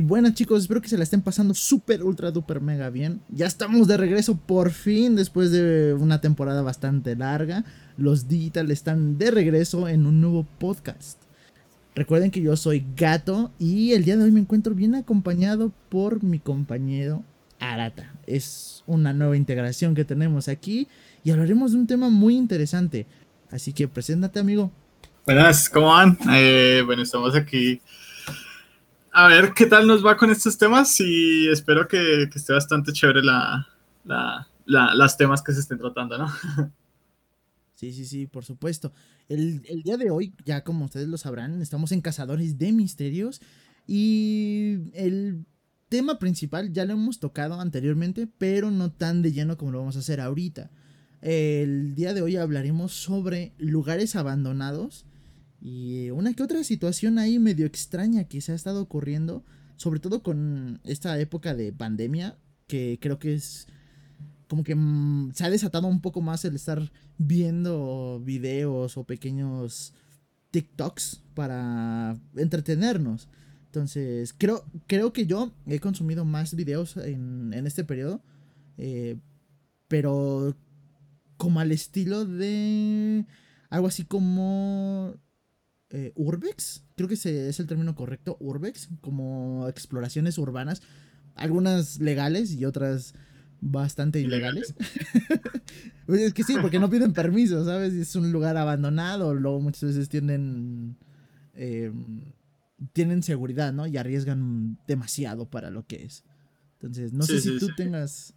Buenas chicos, espero que se la estén pasando súper, ultra, duper, mega bien. Ya estamos de regreso por fin después de una temporada bastante larga. Los Digital están de regreso en un nuevo podcast. Recuerden que yo soy Gato y el día de hoy me encuentro bien acompañado por mi compañero Arata. Es una nueva integración que tenemos aquí y hablaremos de un tema muy interesante. Así que preséntate amigo. Buenas, ¿cómo van? Eh, bueno, estamos aquí a ver qué tal nos va con estos temas y espero que, esté bastante chévere la, las temas que se estén tratando, ¿no? Sí, sí, sí, por supuesto. El, día de hoy, ya como ustedes lo sabrán, estamos en Cazadores de Misterios y el tema principal ya lo hemos tocado anteriormente, pero no tan de lleno como lo vamos a hacer ahorita. El día de hoy hablaremos sobre lugares abandonados y una que otra situación ahí medio extraña que se ha estado ocurriendo, sobre todo con esta época de pandemia, que creo que es como que mm, se ha desatado un poco más el estar viendo videos o pequeños TikToks para entretenernos. Entonces, creo, creo que yo he consumido más videos en, este periodo, eh, pero como al estilo de algo así como eh, urbex, creo que ese es el término correcto, urbex, como exploraciones urbanas, algunas legales y otras bastante ilegales. Pues es que sí, porque no piden permiso, ¿sabes? Es un lugar abandonado, luego muchas veces tienen... Em, tienen seguridad, ¿no? Y arriesgan demasiado para lo que es. Entonces, no sé si tú tengas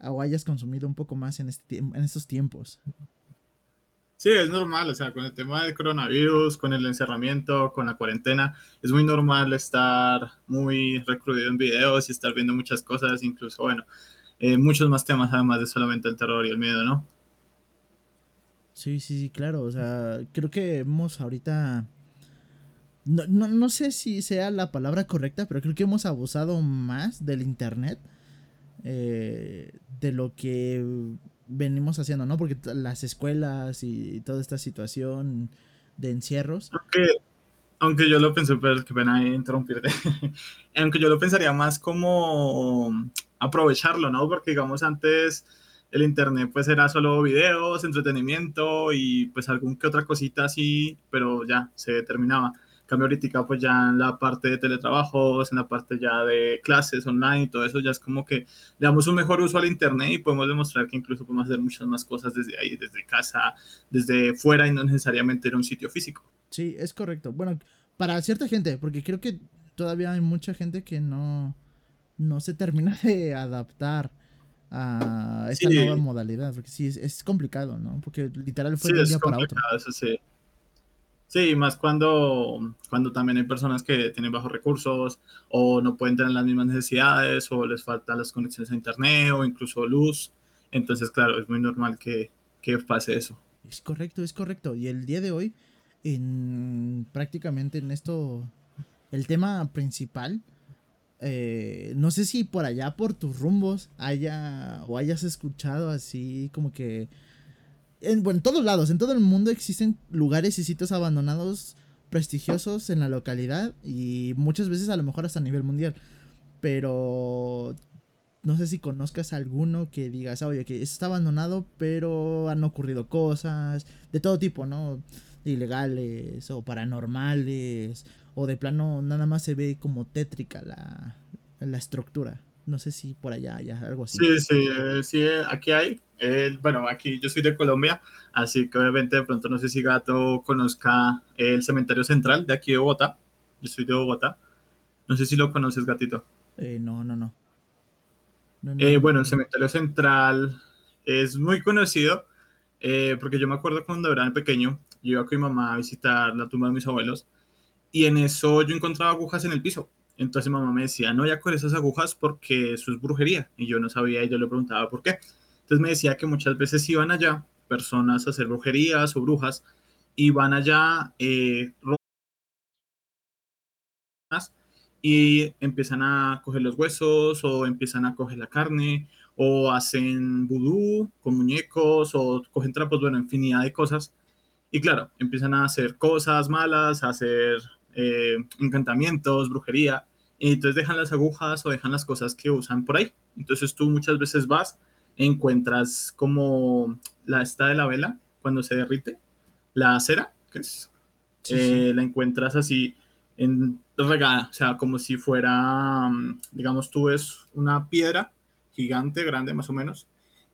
o hayas consumido un poco más en, este, en estos tiempos. Sí, es normal, o sea, con el tema del coronavirus, con el encerramiento, con la cuarentena, es muy normal estar muy recluido en videos y estar viendo muchas cosas, incluso, bueno, eh, muchos más temas además de solamente el terror y el miedo, ¿no? Sí, sí, sí, claro, o sea, creo que hemos ahorita, no, no, no sé si sea la palabra correcta, pero creo que hemos abusado más del Internet eh, de lo que venimos haciendo, ¿no? Porque las escuelas y toda esta situación de encierros. Aunque, aunque yo lo pensé, pero que pena interrumpirte. aunque yo lo pensaría más como aprovecharlo, ¿no? Porque digamos antes el internet pues era solo videos, entretenimiento y pues algún que otra cosita así, pero ya se terminaba cambio ahorita pues ya en la parte de teletrabajos, en la parte ya de clases online y todo eso, ya es como que le damos un mejor uso al internet y podemos demostrar que incluso podemos hacer muchas más cosas desde ahí, desde casa, desde fuera y no necesariamente en un sitio físico. Sí, es correcto. Bueno, para cierta gente, porque creo que todavía hay mucha gente que no, no se termina de adaptar a esta nueva modalidad, porque sí, es, complicado, ¿no? Porque literal fue de un día para otro. Eso sí. Sí, más cuando, cuando también hay personas que tienen bajos recursos o no pueden tener las mismas necesidades o les faltan las conexiones a internet o incluso luz. Entonces, claro, es muy normal que, que pase eso. Es correcto, es correcto. Y el día de hoy, en prácticamente en esto, el tema principal, eh, no sé si por allá, por tus rumbos, haya o hayas escuchado así como que en, bueno, en todos lados, en todo el mundo existen lugares y sitios abandonados prestigiosos en la localidad y muchas veces a lo mejor hasta a nivel mundial. Pero no sé si conozcas alguno que digas, oye, que está abandonado, pero han ocurrido cosas de todo tipo, ¿no? Ilegales o paranormales, o de plano nada más se ve como tétrica la, la estructura. No sé si por allá hay algo así. Sí, sí, eh, sí, eh, aquí hay. Eh, bueno, aquí yo soy de Colombia, así que obviamente de pronto no sé si Gato conozca el cementerio central de aquí de Bogotá. Yo soy de Bogotá. No sé si lo conoces, Gatito. no, no, no. bueno, el cementerio central es muy conocido porque yo me acuerdo cuando era pequeño, yo iba con mi mamá a visitar la tumba de mis abuelos y en eso yo encontraba agujas en el piso entonces mamá me decía, no ya con esas agujas porque eso es brujería. Y yo no sabía y yo le preguntaba por qué. Entonces me decía que muchas veces iban allá personas a hacer brujerías o brujas, iban allá eh, y empiezan a coger los huesos o empiezan a coger la carne o hacen vudú con muñecos o cogen trapos, bueno, infinidad de cosas. Y claro, empiezan a hacer cosas malas, a hacer eh, encantamientos, brujería, y entonces dejan las agujas o dejan las cosas que usan por ahí. Entonces tú muchas veces vas, encuentras como la esta de la vela cuando se derrite, la cera, que es, eh, la encuentras así en regada, o sea, como si fuera, mm, digamos, tú ves una piedra gigante, grande más o menos,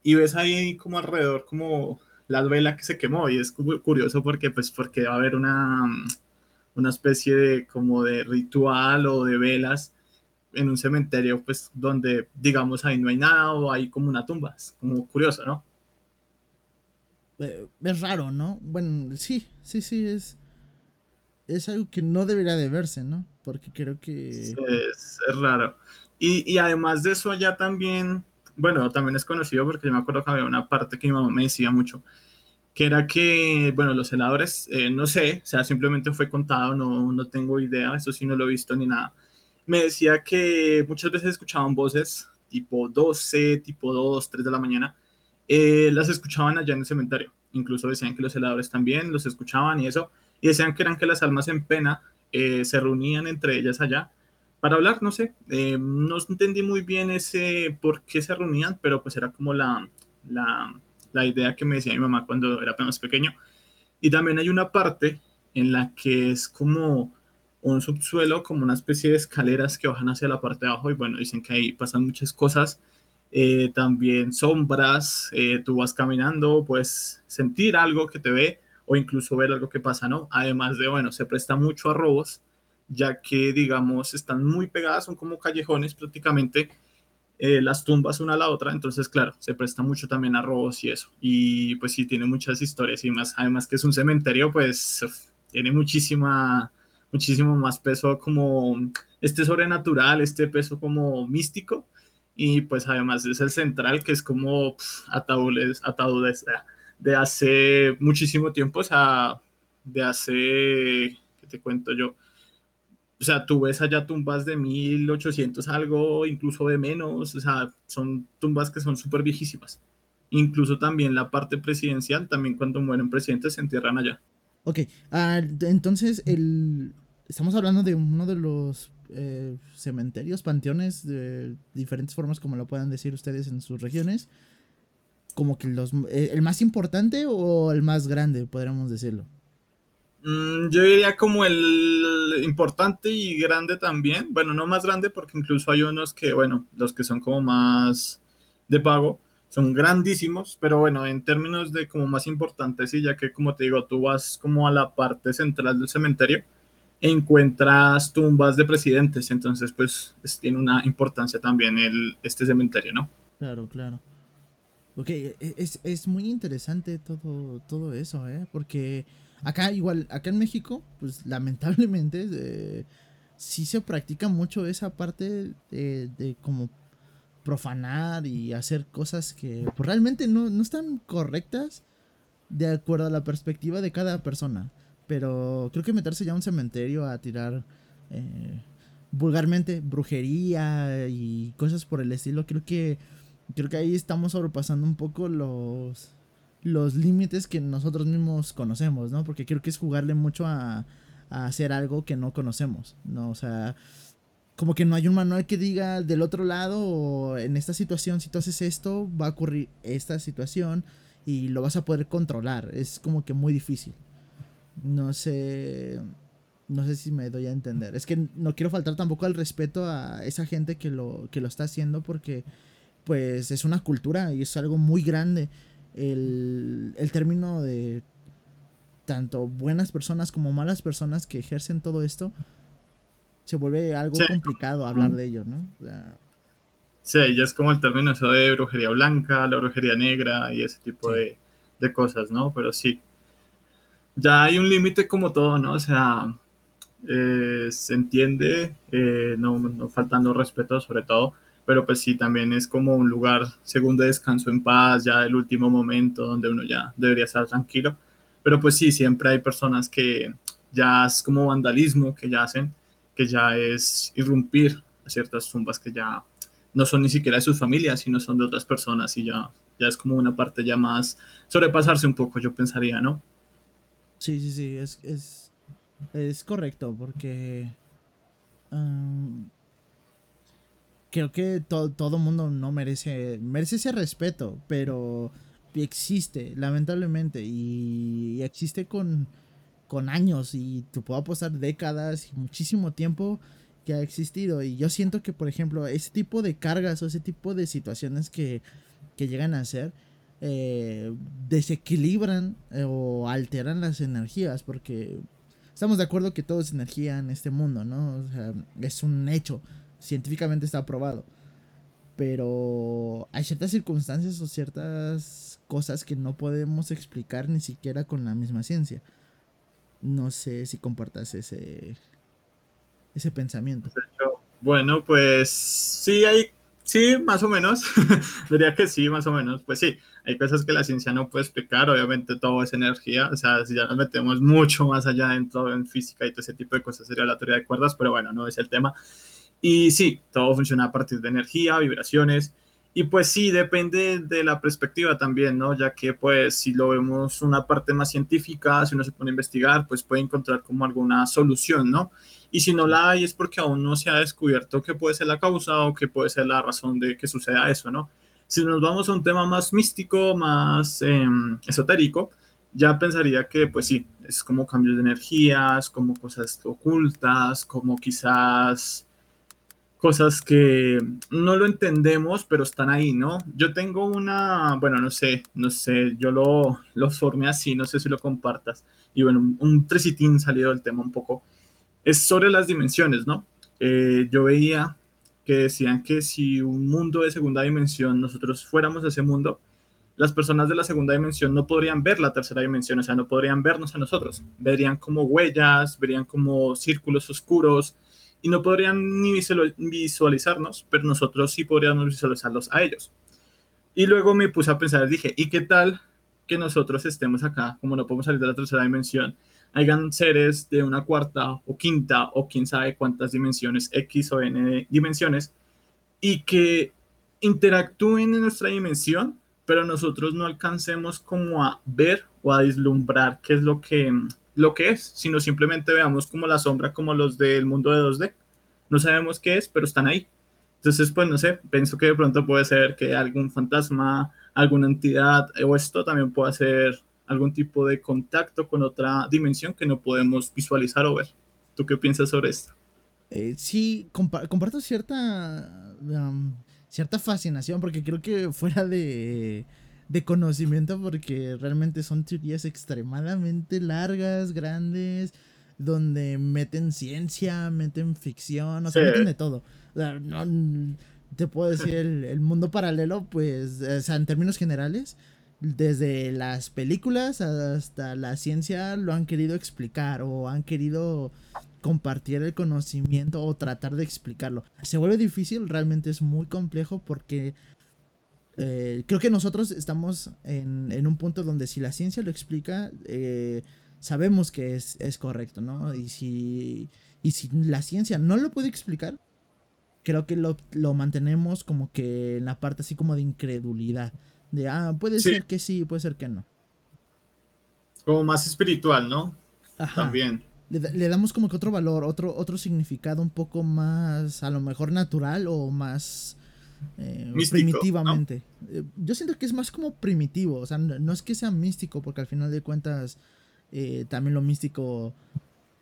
y ves ahí como alrededor como la vela que se quemó y es curioso porque pues porque va a haber una, mm, una especie de como de ritual o de velas en un cementerio pues donde digamos ahí no hay nada o hay como una tumba, es como curioso, ¿no? Eh, es raro, ¿no? Bueno, sí, sí, sí, es, es algo que no debería de verse, ¿no? Porque creo que... Es, es raro. Y, y, además de eso allá también, bueno, también es conocido porque yo me acuerdo que había una parte que mi mamá me decía mucho, que era que, bueno, los senadores, eh, no sé, o sea, simplemente fue contado, no, no tengo idea, eso sí no lo he visto ni nada. Me decía que muchas veces escuchaban voces tipo 12, tipo 2, 3 de la mañana, eh, las escuchaban allá en el cementerio. Incluso decían que los senadores también los escuchaban y eso, y decían que eran que las almas en pena eh, se reunían entre ellas allá para hablar, no sé, no entendí muy bien ese por qué se reunían, pero pues era como la, la la idea que me decía mi mamá cuando era apenas pequeño. Y también hay una parte en la que es como un subsuelo, como una especie de escaleras que bajan hacia la parte de abajo y bueno, dicen que ahí pasan muchas cosas. Eh, también sombras, eh, tú vas caminando, puedes sentir algo que te ve o incluso ver algo que pasa, ¿no? Además de, bueno, se presta mucho a robos, ya que, digamos, están muy pegadas, son como callejones prácticamente, eh, las tumbas una a la otra, entonces claro, se presta mucho también a robos y eso. Y pues sí, tiene muchas historias y más, además que es un cementerio, pues tiene muchísima, muchísimo más peso como este sobrenatural, este peso como místico. Y pues además es el central, que es como ataúdes, ataúdes de hace muchísimo tiempo, o sea, de hace, ¿qué te cuento yo? O sea, tú ves allá tumbas de 1800 algo, incluso de menos, o sea, son tumbas que son súper viejísimas. Incluso también la parte presidencial, también cuando mueren presidentes se entierran allá. Ok, ah, entonces el, estamos hablando de uno de los eh, cementerios, panteones de diferentes formas, como lo puedan decir ustedes en sus regiones. Como que los, eh, el más importante o el más grande, podríamos decirlo. Mm, yo diría como el importante y grande también. Bueno, no más grande porque incluso hay unos que, bueno, los que son como más de pago son grandísimos, pero bueno, en términos de como más importantes, sí, ya que como te digo, tú vas como a la parte central del cementerio, encuentras tumbas de presidentes, entonces pues tiene una importancia también el, este cementerio, ¿no? Claro, claro. Ok, e, es, es muy interesante todo, todo eso, ¿eh? Porque Acá igual, acá en México, pues lamentablemente eh, sí se practica mucho esa parte de, como profanar y hacer cosas que pues, realmente no, están correctas de acuerdo a la perspectiva de cada persona. Pero creo que meterse ya a un cementerio a tirar eh, vulgarmente brujería y cosas por el estilo, creo que creo que ahí estamos sobrepasando un poco los los límites que nosotros mismos conocemos, ¿no? Porque creo que es jugarle mucho a, hacer algo que no conocemos, ¿no? O sea, como que no hay un manual que diga del otro lado en esta situación, si tú haces esto, va a ocurrir esta situación y lo vas a poder controlar. Es como que muy difícil. No sé. No sé si me doy a entender. Es que no quiero faltar tampoco al respeto a esa gente que lo, que lo está haciendo porque pues es una cultura y es algo muy grande el, el término de tanto buenas personas como malas personas que ejercen todo esto, se vuelve algo complicado hablar de ello, ¿no? sí, ya es como el término eso de brujería blanca, la brujería negra y ese tipo de, de, cosas, ¿no? Pero sí, ya hay un límite como todo, ¿no? O sea, eh, se entiende, eh, no, no faltando respeto sobre todo, pero pues sí, también es como un lugar, según de descanso en paz, ya el último momento donde uno ya debería estar tranquilo. Pero pues sí, siempre hay personas que ya es como vandalismo que ya hacen, que ya es irrumpir a ciertas tumbas que ya no son ni siquiera de sus familias, sino son de otras personas y ya, ya es como una parte ya más sobrepasarse un poco, yo pensaría, ¿no? Sí, sí, sí, es, es, es correcto, porque creo que todo mundo no merece, merece ese respeto, pero existe, lamentablemente, y existe con, con años y te puedo apostar décadas y muchísimo tiempo que ha existido. Y yo siento que, por ejemplo, ese tipo de cargas o ese tipo de situaciones que, que llegan a ser, eh, desequilibran eh, o alteran las energías, porque estamos de acuerdo que todo es energía en este mundo, ¿no? O sea, es un hecho, científicamente está probado. Pero hay ciertas circunstancias o ciertas cosas que no podemos explicar ni siquiera con la misma ciencia. No sé si compartas ese, ese pensamiento. Bueno, pues sí, hay, sí, más o menos. Diría que sí, más o menos. Pues sí, hay cosas que la ciencia no puede explicar. Obviamente todo es energía. O sea, si ya nos metemos mucho más allá dentro en física y todo ese tipo de cosas, sería la teoría de cuerdas, pero bueno, no es el tema. Y sí, todo funciona a partir de energía, vibraciones. Y pues sí, depende de la perspectiva también, ¿no? Ya que pues si lo vemos una parte más científica, si uno se pone a investigar, pues puede encontrar como alguna solución, ¿no? Y si no la hay es porque aún no se ha descubierto qué puede ser la causa o qué puede ser la razón de que suceda eso, ¿no? Si nos vamos a un tema más místico, más em, esotérico, ya pensaría que pues sí, es como cambios de energías, como cosas ocultas, como quizás cosas que no lo entendemos, pero están ahí, ¿no? Yo tengo una, bueno, no sé, no sé, yo lo, lo formé así, no sé si lo compartas. Y bueno, un tricitín salido del tema un poco es sobre las dimensiones, ¿no? Eh, yo veía que decían que si un mundo de segunda dimensión, nosotros fuéramos a ese mundo, las personas de la segunda dimensión no podrían ver la tercera dimensión, o sea, no podrían vernos a nosotros. Verían como huellas, verían como círculos oscuros y no podrían ni visualizarnos, pero nosotros sí podríamos visualizarlos a ellos. Y luego me puse a pensar, dije, ¿y qué tal que nosotros estemos acá, como no podemos salir de la tercera dimensión? hayan seres de una cuarta o quinta o quién sabe cuántas dimensiones, X o N dimensiones, y que interactúen en nuestra dimensión, pero nosotros no alcancemos como a ver o a vislumbrar qué es lo que, lo que es, sino simplemente veamos como la sombra como los del mundo de 2D. No sabemos qué es, pero están ahí. Entonces, pues no sé, pienso que de pronto puede ser que algún fantasma, alguna entidad o esto también pueda ser algún tipo de contacto con otra dimensión que no podemos visualizar o ver. ¿Tú qué piensas sobre esto? Eh, sí, comparto cierta, cierta fascinación porque creo que fuera de, de conocimiento porque realmente son teorías extremadamente largas, grandes, donde meten ciencia, meten ficción, o sea, meten de todo. no, te puedo decir, el, el, mundo paralelo, pues, o sea, en términos generales, desde las películas hasta la ciencia lo han querido explicar o han querido compartir el conocimiento o tratar de explicarlo. Se vuelve difícil, realmente es muy complejo porque eh, creo que nosotros estamos en, un punto donde si la ciencia lo explica, eh, sabemos que es, correcto, ¿no? Y si, y si la ciencia no lo puede explicar, creo que lo, lo mantenemos como que en la parte así como de incredulidad. De, ah, puede ser que sí, puede ser que no. Como más espiritual, ¿no? Ajá. También. Le, damos como que otro valor, otro, otro significado un poco más, a lo mejor natural o más eh, primitivamente. Eh, yo siento que es más como primitivo, o sea, no, es que sea místico, porque al final de cuentas eh, también lo místico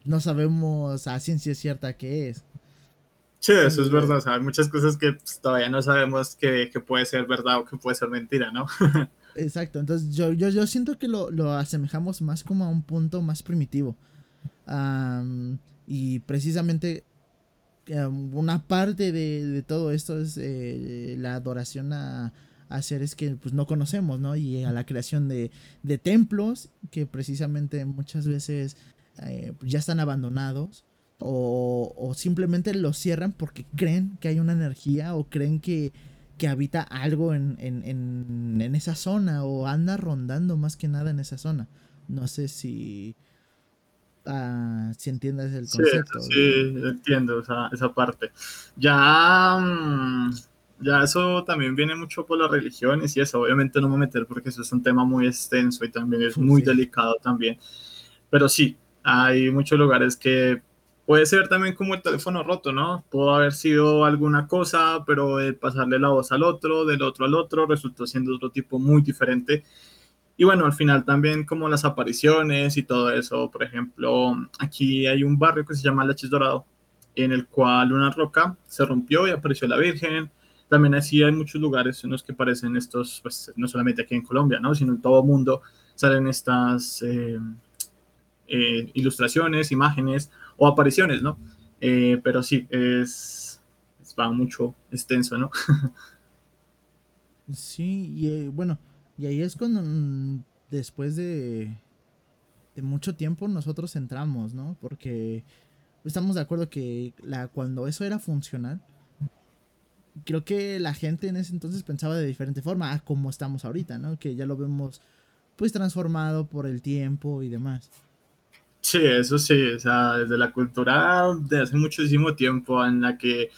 no sabemos a ciencia cierta qué es. Sí, eso es verdad. hay muchas cosas que pues, todavía no sabemos que, puede ser verdad o que puede ser mentira, ¿no? Exacto. Entonces yo, yo, yo siento que lo, asemejamos más como a un punto más primitivo. y precisamente una parte de, todo esto es eh, la adoración a, seres que pues no conocemos, ¿no? Y a la creación de, templos que precisamente muchas veces eh, ya están abandonados o, simplemente lo cierran porque creen que hay una energía o creen que, habita algo en, esa zona o anda rondando más que nada en esa zona. No sé si, uh, si entiendes el concepto. Sí, entiendo esa, parte. Ya, mm, ya eso también viene mucho por las religiones y eso, obviamente no me voy a meter porque eso es un tema muy extenso y también es muy delicado también. Pero sí, hay muchos lugares que puede ser también como el teléfono roto, ¿no? Pudo haber sido alguna cosa, pero de pasarle la voz al otro, del otro al otro, resultó siendo otro tipo muy diferente. Y bueno, al final también como las apariciones y todo eso, por ejemplo, aquí hay un barrio que se llama Laches Dorado, en el cual una roca se rompió y apareció la Virgen. También así hay muchos lugares en los que aparecen estos, pues no solamente aquí en Colombia, ¿no? sino en todo el mundo salen estas eh, eh, ilustraciones, imágenes o apariciones, ¿no? Eh, pero sí, es, va mucho extenso, ¿no? sí, y bueno, y ahí es cuando mm, después de, mucho tiempo nosotros entramos, ¿no? Porque estamos de acuerdo que la, cuando eso era funcional, creo que la gente en ese entonces pensaba de diferente forma a como estamos ahorita, ¿no? Que ya lo vemos pues transformado por el tiempo y demás. Sí, eso sí, o sea, desde la cultura de hace muchísimo tiempo en la que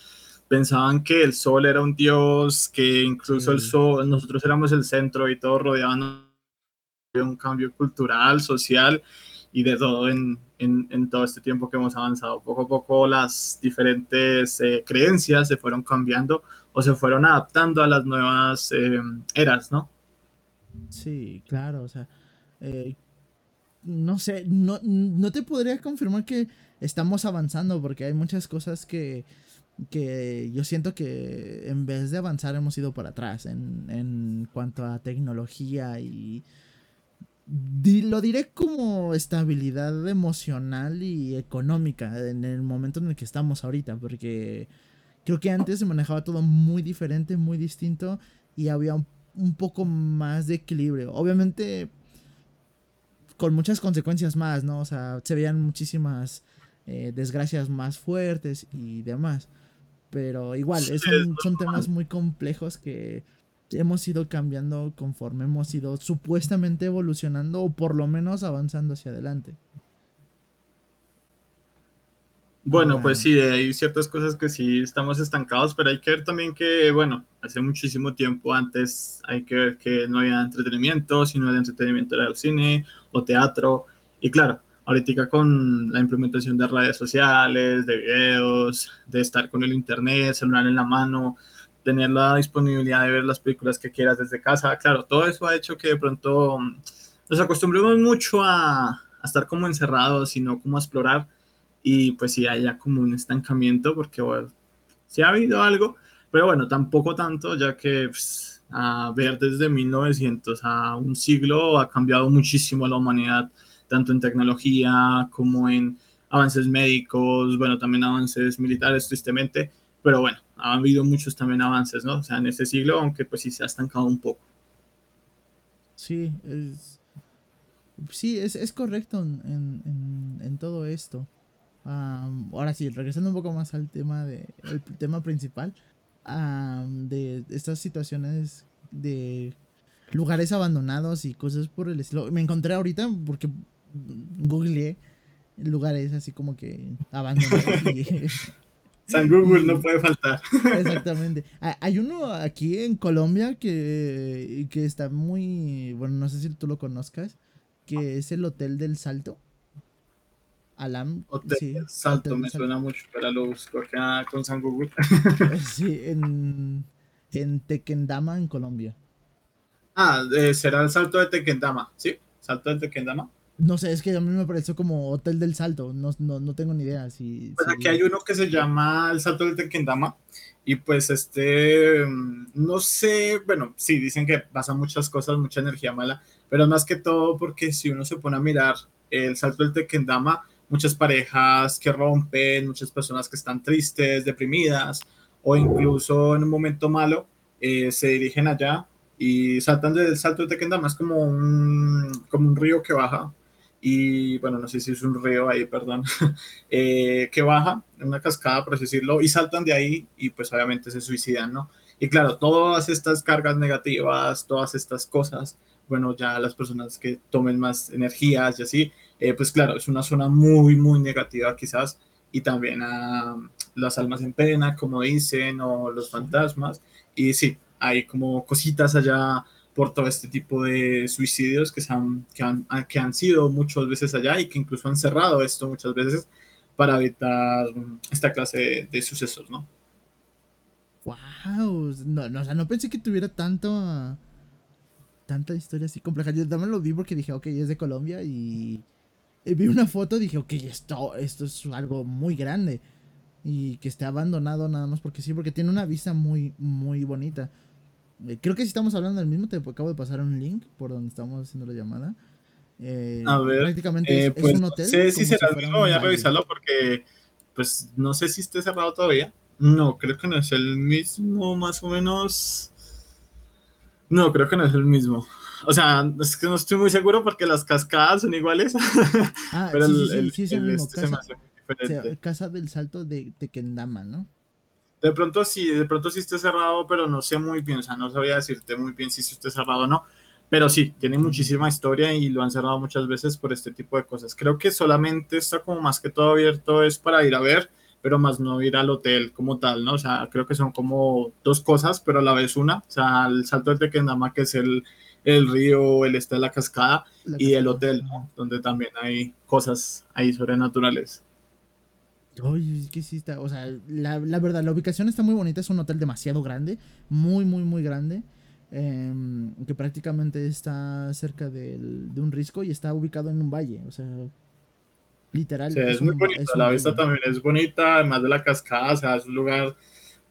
pensaban que el sol era un dios, que incluso el sol, nosotros éramos el centro y todo rodeaban un cambio cultural, social y de todo en, en, todo este tiempo que hemos avanzado. Poco a poco las diferentes eh, creencias se fueron cambiando o se fueron adaptando a las nuevas eh, eras, ¿no? Sí, claro, o sea, eh, no sé, no, no te podría confirmar que estamos avanzando porque hay muchas cosas que, que yo siento que en vez de avanzar hemos ido para atrás en, en cuanto a tecnología y lo diré como estabilidad emocional y económica en el momento en el que estamos ahorita porque creo que antes se manejaba todo muy diferente, muy distinto y había un, poco más de equilibrio. Obviamente con muchas consecuencias más, ¿no? O sea, se veían muchísimas eh, desgracias más fuertes y demás. Pero igual, son, son temas muy complejos que hemos ido cambiando conforme hemos ido supuestamente evolucionando o por lo menos avanzando hacia adelante. Bueno, pues sí, hay ciertas cosas que sí estamos estancados, pero hay que ver también que, bueno, hace muchísimo tiempo antes hay que ver que no había entretenimiento, sino el entretenimiento era el cine o teatro. Y claro, ahorita con la implementación de redes sociales, de videos, de estar con el internet, celular en la mano, tener la disponibilidad de ver las películas que quieras desde casa, claro, todo eso ha hecho que de pronto nos acostumbremos mucho a, a estar como encerrados y no como a explorar. Y pues sí haya como un estancamiento porque bueno, sí ha habido algo, pero bueno, tampoco tanto, ya que pues, a ver desde 1900 a un siglo ha cambiado muchísimo la humanidad, tanto en tecnología como en avances médicos, bueno, también avances militares, tristemente, pero bueno, ha habido muchos también avances, ¿no? O sea, en este siglo, aunque pues sí se ha estancado un poco. Sí, es, sí, es, es correcto en, en, todo esto ahora sí, regresando un poco más al tema de el tema principal de estas situaciones de lugares abandonados y cosas por el estilo. Me encontré ahorita porque googleé lugares así como que abandonados. San Google no puede faltar. Exactamente. Hay uno aquí en Colombia que, que está muy, bueno, no sé si tú lo conozcas, que es el Hotel del Salto. Alam. Hotel Salto, me suena mucho, pero lo busco acá con San Google. sí, en, en Tequendama, en Colombia. Ah, eh, será el Salto de Tequendama, ¿sí? Salto de Tequendama. No sé, es que a mí me pareció como Hotel del Salto, no, no, no tengo ni idea. Si, pues aquí hay uno que se llama el Salto de Tequendama y pues este, mm, no sé, bueno, sí, dicen que pasan muchas cosas, mucha energía mala, pero más que todo porque si uno se pone a mirar el Salto del Tequendama, muchas parejas que rompen, muchas personas que están tristes, deprimidas o incluso en un momento malo eh, se dirigen allá y saltan del salto de Tequendama, es como un, como un río que baja y bueno, no sé si es un río ahí, perdón, eh, que baja, una cascada, por así decirlo, y saltan de ahí y pues obviamente se suicidan, ¿no? Y claro, todas estas cargas negativas, todas estas cosas, bueno, ya las personas que tomen más energías y así, eh, pues claro, es una zona muy, muy negativa quizás, y también a las almas en pena, como dicen, o los fantasmas, y sí, hay como cositas allá por todo este tipo de suicidios que, han, que, han, que han sido muchas veces allá y que incluso han cerrado esto muchas veces para evitar esta clase de, sucesos, ¿no? Wow, no, no, o sea, no pensé que tuviera tanto, tanta historia así compleja. Yo también lo vi porque dije, ok, es de Colombia y, vi una foto y dije, ok, esto, esto es algo muy grande y que esté abandonado nada más porque sí, porque tiene una vista muy, muy bonita. Eh, creo que si estamos hablando del mismo, te acabo de pasar un link por donde estamos haciendo la llamada. Eh, a ver, prácticamente es, pues, un hotel. Sé si será el mismo, voy a revisarlo porque, pues, no sé si esté cerrado todavía. No, creo que no es el mismo, más o menos. No, creo que no es el mismo. O sea, es que no estoy muy seguro porque las cascadas son iguales. Ah, pero sí, el, sí, sí, el, este se me hace diferente. casa del Salto de, Kendama, ¿no? De pronto sí, de pronto sí esté cerrado, pero no sé muy bien, o sea, no sabía decirte muy bien si esté cerrado o no. Pero sí, tiene muchísima historia y lo han cerrado muchas veces por este tipo de cosas. Creo que solamente está como más que todo abierto es para ir a ver, pero más no ir al hotel como tal, ¿no? O sea, creo que son como dos cosas, pero a la vez una. O sea, el salto del Tequendama, que es el, el río, el está de la cascada, y el hotel, ¿no? Donde también hay cosas ahí sobrenaturales. Que sí está, o sea, la, la, verdad, la ubicación está muy bonita, es un hotel demasiado grande, muy, muy, muy grande. Em, que prácticamente está cerca del, de un risco y está ubicado en un valle, o sea, literal. es, muy bonito, la vista también es bonita, además de la cascada, o sea, es un lugar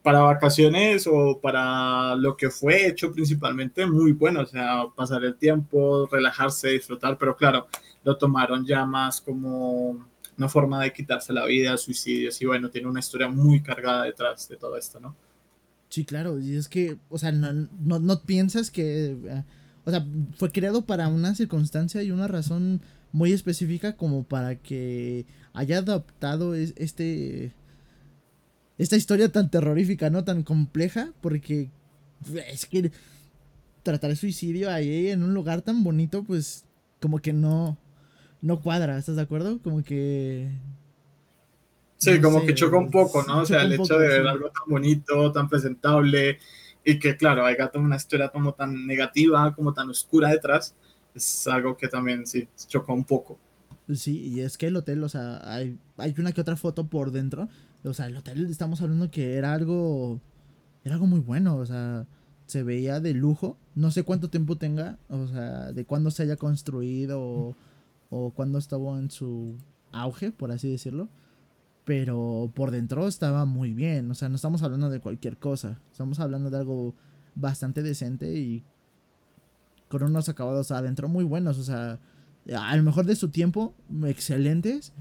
para vacaciones o para lo que fue hecho principalmente muy bueno, o sea, pasar el tiempo, relajarse, disfrutar, pero claro, lo tomaron ya más como una forma de quitarse la vida, suicidios y bueno, tiene una historia muy cargada detrás de todo esto, ¿no? Sí, claro, y es que, o sea, no, no, piensas que, eh, o sea, fue creado para una circunstancia y una razón muy específica como para que haya adoptado este, esta historia tan terrorífica, ¿no? Tan compleja, porque es que tratar el suicidio ahí en un lugar tan bonito, pues como que no, no cuadra, ¿estás de acuerdo? Como que Sí, como que choca un poco, ¿no? O sea, el hecho de ver algo tan bonito, tan presentable, y que, claro, haya una historia como tan negativa, como tan oscura detrás, es algo que también sí choca un poco. Sí, y es que el hotel, o sea, hay, hay una que otra foto por dentro. O sea, el hotel estamos hablando que era algo. Era algo muy bueno, o sea, se veía de lujo. No sé cuánto tiempo tenga, o sea, de cuándo se haya construido o, o cuándo estuvo en su auge, por así decirlo pero por dentro estaba muy bien. O sea, no estamos hablando de cualquier cosa. Estamos hablando de algo bastante decente y con unos acabados adentro muy buenos. O sea, a lo mejor de su tiempo, excelentes.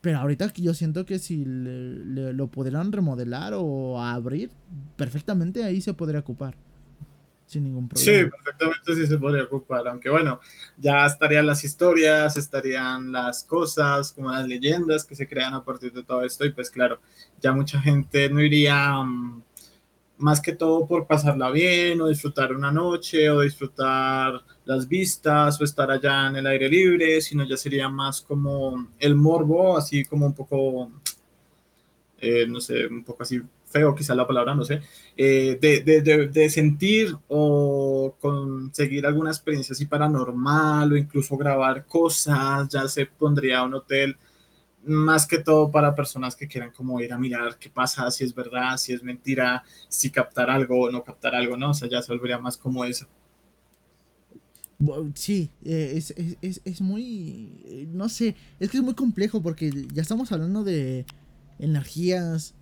Pero ahorita yo siento que si lo pudieran remodelar o abrir, perfectamente ahí se podría ocupar sin ningún problema. Sí, perfectamente sí se podría ocupar, aunque bueno, ya estarían las historias, estarían las cosas, como las leyendas que se crean a partir de todo esto, y pues claro, ya mucha gente no iría mm, más que todo por pasarla bien, o disfrutar una noche, o disfrutar las vistas, o estar allá en el aire libre, sino ya sería más como el morbo, así como un poco, eh, no sé, un poco así feo quizá la palabra, no sé, eh, de, de, de, sentir o conseguir alguna experiencia así paranormal o incluso grabar cosas, ya se pondría un hotel más que todo para personas que quieran como ir a mirar qué pasa, si es verdad, si es mentira, si captar algo o no captar algo, ¿no? O sea, ya se volvería más como eso. Sí, eh, es, es, es, muy, eh, no sé, es que es muy complejo porque ya estamos hablando de energías,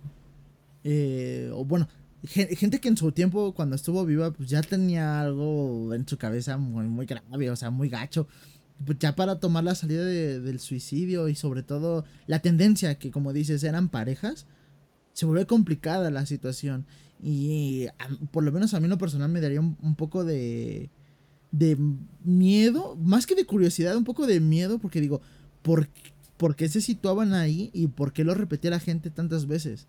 eh, o bueno, gente que en su tiempo, cuando estuvo viva, pues ya tenía algo en su cabeza muy, muy grave, o sea, muy gacho. Pues ya para tomar la salida del suicidio y sobre todo la tendencia que, como dices, eran parejas, se vuelve complicada la situación. Y por lo menos a mí lo personal me daría un, poco de, de miedo, más que de curiosidad, un poco de miedo, porque digo, ¿por, ¿por qué se situaban ahí y por qué lo repetía la gente tantas veces?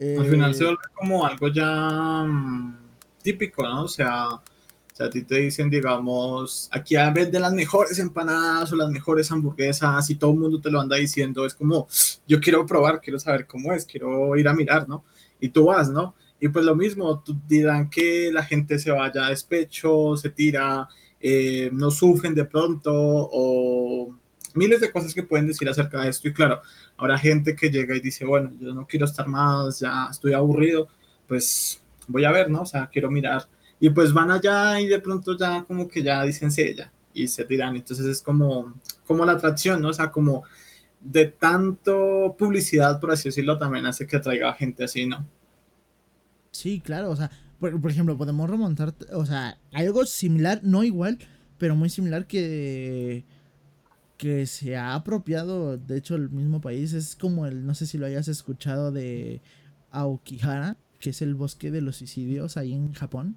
Al final se eh, vuelve como algo ya mm, típico, ¿no? O sea, a ti te dicen, digamos, aquí a vez de las mejores empanadas o las mejores hamburguesas y todo el mundo te lo anda diciendo, es como, yo quiero probar, quiero saber cómo es, quiero ir a mirar, ¿no? Y tú vas, ¿no? Y pues lo mismo, dirán que la gente se vaya a despecho, se tira, eh, no sufren de pronto o miles de cosas que pueden decir acerca de esto y claro, habrá gente que llega y dice, bueno, yo no quiero estar más, ya estoy aburrido, pues voy a ver, ¿no? O sea, quiero mirar. Y pues van allá y de pronto ya como que ya dicen ya, y se tiran. Entonces es como, como la atracción, ¿no? O sea, como de tanto publicidad, por así decirlo, también hace que atraiga gente así, ¿no? Sí, claro, o sea, por, por ejemplo, podemos remontar, o sea, algo similar, no igual, pero muy similar que que se ha apropiado, de hecho, el mismo país es como el, no sé si lo hayas escuchado de Aokihara, que es el bosque de los suicidios ahí en Japón.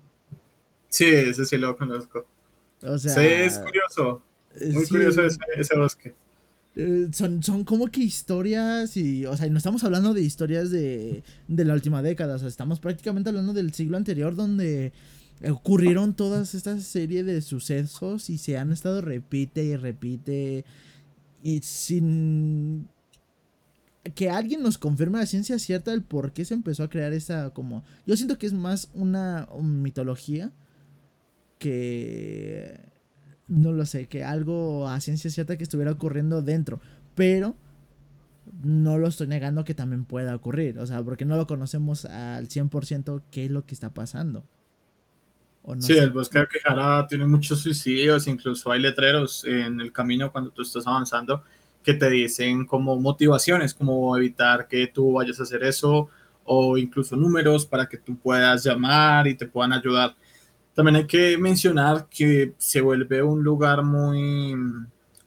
Sí, ese sí lo conozco. O sea, sí, es curioso. Eh, muy curioso ese, bosque. Eh, son, son como que historias y, o sea, no estamos hablando de historias de, de la última década, o sea, estamos prácticamente hablando del siglo anterior donde ocurrieron todas estas serie de sucesos y se han estado repite y repite y sin que alguien nos confirme la ciencia cierta del por qué se empezó a crear esa como yo siento que es más una mitología que no lo sé, que algo a ciencia cierta que estuviera ocurriendo dentro, pero no lo estoy negando que también pueda ocurrir, o sea, porque no lo conocemos al 100% qué es lo que está pasando sí, el bosque de Quejara tiene muchos suicidios, incluso hay letreros en el camino cuando tú estás avanzando que te dicen como motivaciones, como evitar que tú vayas a hacer eso, o incluso números para que tú puedas llamar y te puedan ayudar. También hay que mencionar que se vuelve un lugar muy,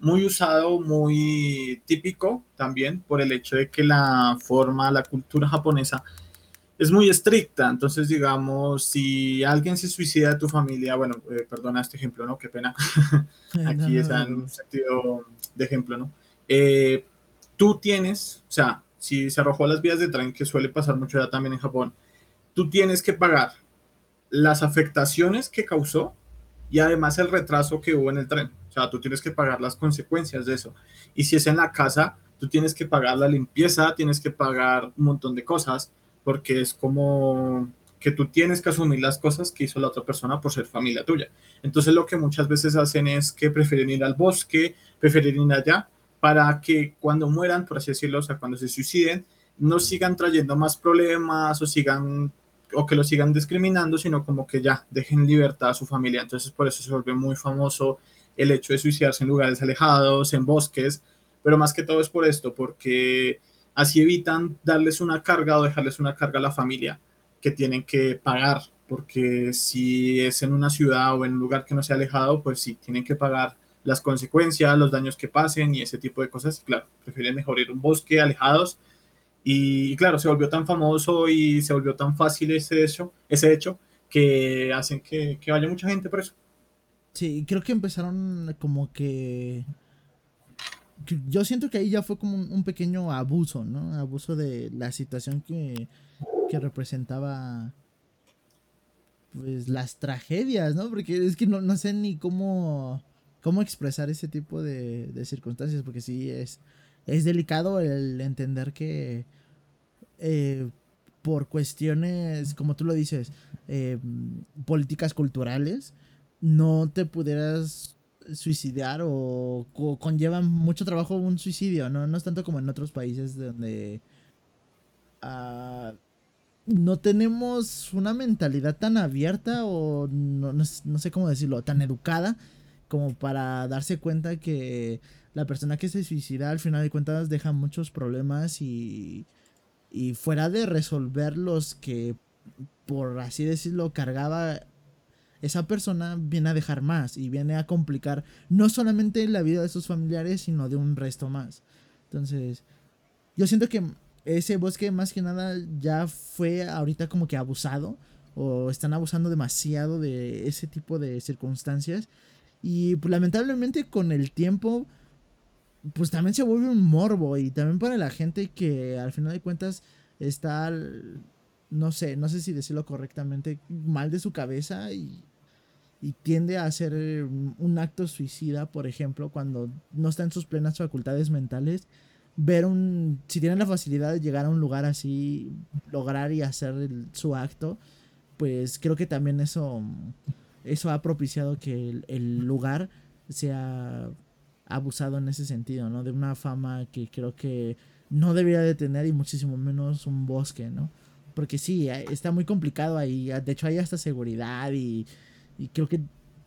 muy usado, muy típico también por el hecho de que la forma, la cultura japonesa es muy estricta. Entonces, digamos, si alguien se suicida de tu familia, bueno, eh, perdona este ejemplo, ¿no? Qué pena. Aquí es en un sentido de ejemplo, ¿no? Eh, tú tienes, o sea, si se arrojó a las vías de tren, que suele pasar mucho ya también en Japón, tú tienes que pagar las afectaciones que causó y además el retraso que hubo en el tren. O sea, tú tienes que pagar las consecuencias de eso. Y si es en la casa, tú tienes que pagar la limpieza, tienes que pagar un montón de cosas porque es como que tú tienes que asumir las cosas que hizo la otra persona por ser familia tuya. Entonces lo que muchas veces hacen es que prefieren ir al bosque, prefieren ir allá, para que cuando mueran, por así decirlo, o sea, cuando se suiciden, no sigan trayendo más problemas o sigan o que lo sigan discriminando, sino como que ya dejen libertad a su familia. Entonces por eso se vuelve muy famoso el hecho de suicidarse en lugares alejados, en bosques, pero más que todo es por esto, porque Así evitan darles una carga o dejarles una carga a la familia que tienen que pagar, porque si es en una ciudad o en un lugar que no se ha alejado, pues sí, tienen que pagar las consecuencias, los daños que pasen y ese tipo de cosas. Claro, prefieren mejor ir a un bosque alejados. Y, claro, se volvió tan famoso y se volvió tan fácil ese hecho, ese hecho que hacen que, que vaya mucha gente por eso. Sí, creo que empezaron como que yo siento que ahí ya fue como un, pequeño abuso, ¿no? Abuso de la situación que, que representaba pues las tragedias, ¿no? Porque es que no, no sé ni cómo, cómo expresar ese tipo de, de, circunstancias, porque sí es, es delicado el entender que eh, por cuestiones, como tú lo dices, eh, políticas culturales, no te pudieras suicidar o, conlleva mucho trabajo un suicidio, ¿no? No es tanto como en otros países donde uh, no tenemos una mentalidad tan abierta o no, no, sé cómo decirlo, tan educada como para darse cuenta que la persona que se suicida al final de cuentas deja muchos problemas y, y fuera de resolver los que por así decirlo cargaba esa persona viene a dejar más y viene a complicar no solamente la vida de sus familiares, sino de un resto más. Entonces, yo siento que ese bosque más que nada ya fue ahorita como que abusado o están abusando demasiado de ese tipo de circunstancias y pues, lamentablemente con el tiempo pues también se vuelve un morbo y también para la gente que al final de cuentas está no sé, no sé si decirlo correctamente, mal de su cabeza y y tiende a hacer eh, un acto suicida, por ejemplo, cuando no está en sus plenas facultades mentales, ver un, si tienen la facilidad de llegar a un lugar así, lograr y hacer su acto, pues creo que también eso, eso ha propiciado que el, lugar sea abusado en ese sentido, ¿no? De una fama que creo que no debería de tener y muchísimo menos un bosque, ¿no? Porque sí, está muy complicado ahí. De hecho, hay hasta seguridad y, y creo que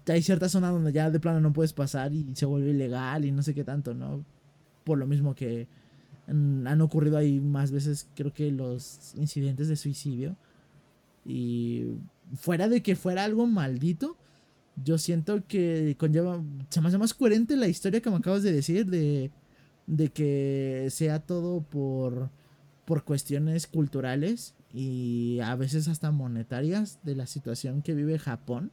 hay ciertas zonas donde ya de plano no puedes pasar y se vuelve ilegal y no sé qué tanto, ¿no? Por lo mismo que han ocurrido ahí más veces, creo que los incidentes de suicidio. Y fuera de que fuera algo maldito, yo siento que conlleva. Se me hace más coherente la historia que me acabas de decir de, de que sea todo por, por cuestiones culturales y a veces hasta monetarias de la situación que vive Japón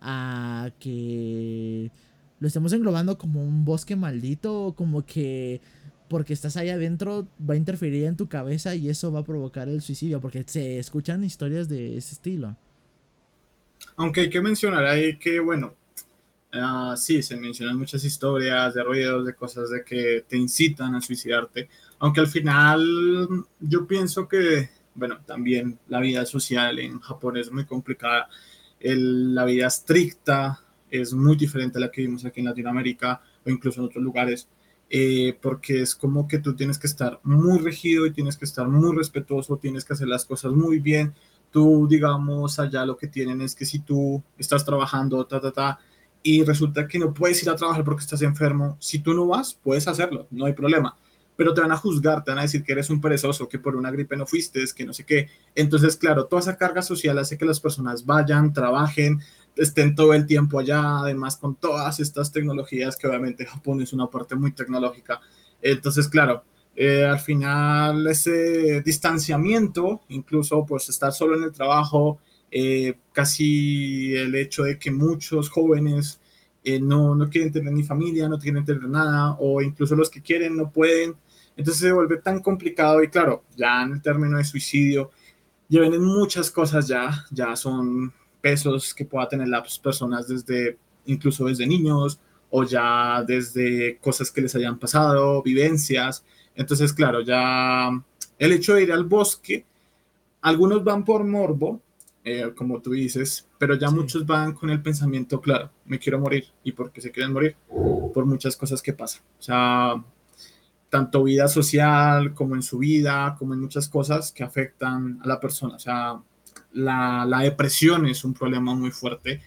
a que lo estemos englobando como un bosque maldito, como que porque estás ahí adentro va a interferir en tu cabeza y eso va a provocar el suicidio, porque se escuchan historias de ese estilo. Aunque hay que mencionar ahí que, bueno, uh, sí, se mencionan muchas historias de ruidos, de cosas de que te incitan a suicidarte, aunque al final yo pienso que, bueno, también la vida social en Japón es muy complicada la vida estricta es muy diferente a la que vimos aquí en Latinoamérica o incluso en otros lugares, eh, porque es como que tú tienes que estar muy regido y tienes que estar muy respetuoso, tienes que hacer las cosas muy bien. Tú, digamos, allá lo que tienen es que si tú estás trabajando, ta, ta, ta, y resulta que no puedes ir a trabajar porque estás enfermo, si tú no vas, puedes hacerlo, no hay problema pero te van a juzgar, te van a decir que eres un perezoso, que por una gripe no fuiste, que no sé qué. Entonces, claro, toda esa carga social hace que las personas vayan, trabajen, estén todo el tiempo allá, además con todas estas tecnologías, que obviamente Japón es una parte muy tecnológica. Entonces, claro, eh, al final ese distanciamiento, incluso pues estar solo en el trabajo, eh, casi el hecho de que muchos jóvenes eh, no, no quieren tener ni familia, no quieren tener nada, o incluso los que quieren no pueden, entonces se vuelve tan complicado y claro, ya en el término de suicidio, ya vienen muchas cosas ya, ya son pesos que pueda tener las personas desde, incluso desde niños o ya desde cosas que les hayan pasado, vivencias. Entonces, claro, ya el hecho de ir al bosque, algunos van por morbo, eh, como tú dices, pero ya muchos van con el pensamiento, claro, me quiero morir. ¿Y por qué se quieren morir? Por muchas cosas que pasan. O sea, tanto vida social como en su vida, como en muchas cosas que afectan a la persona. O sea, la, la depresión es un problema muy fuerte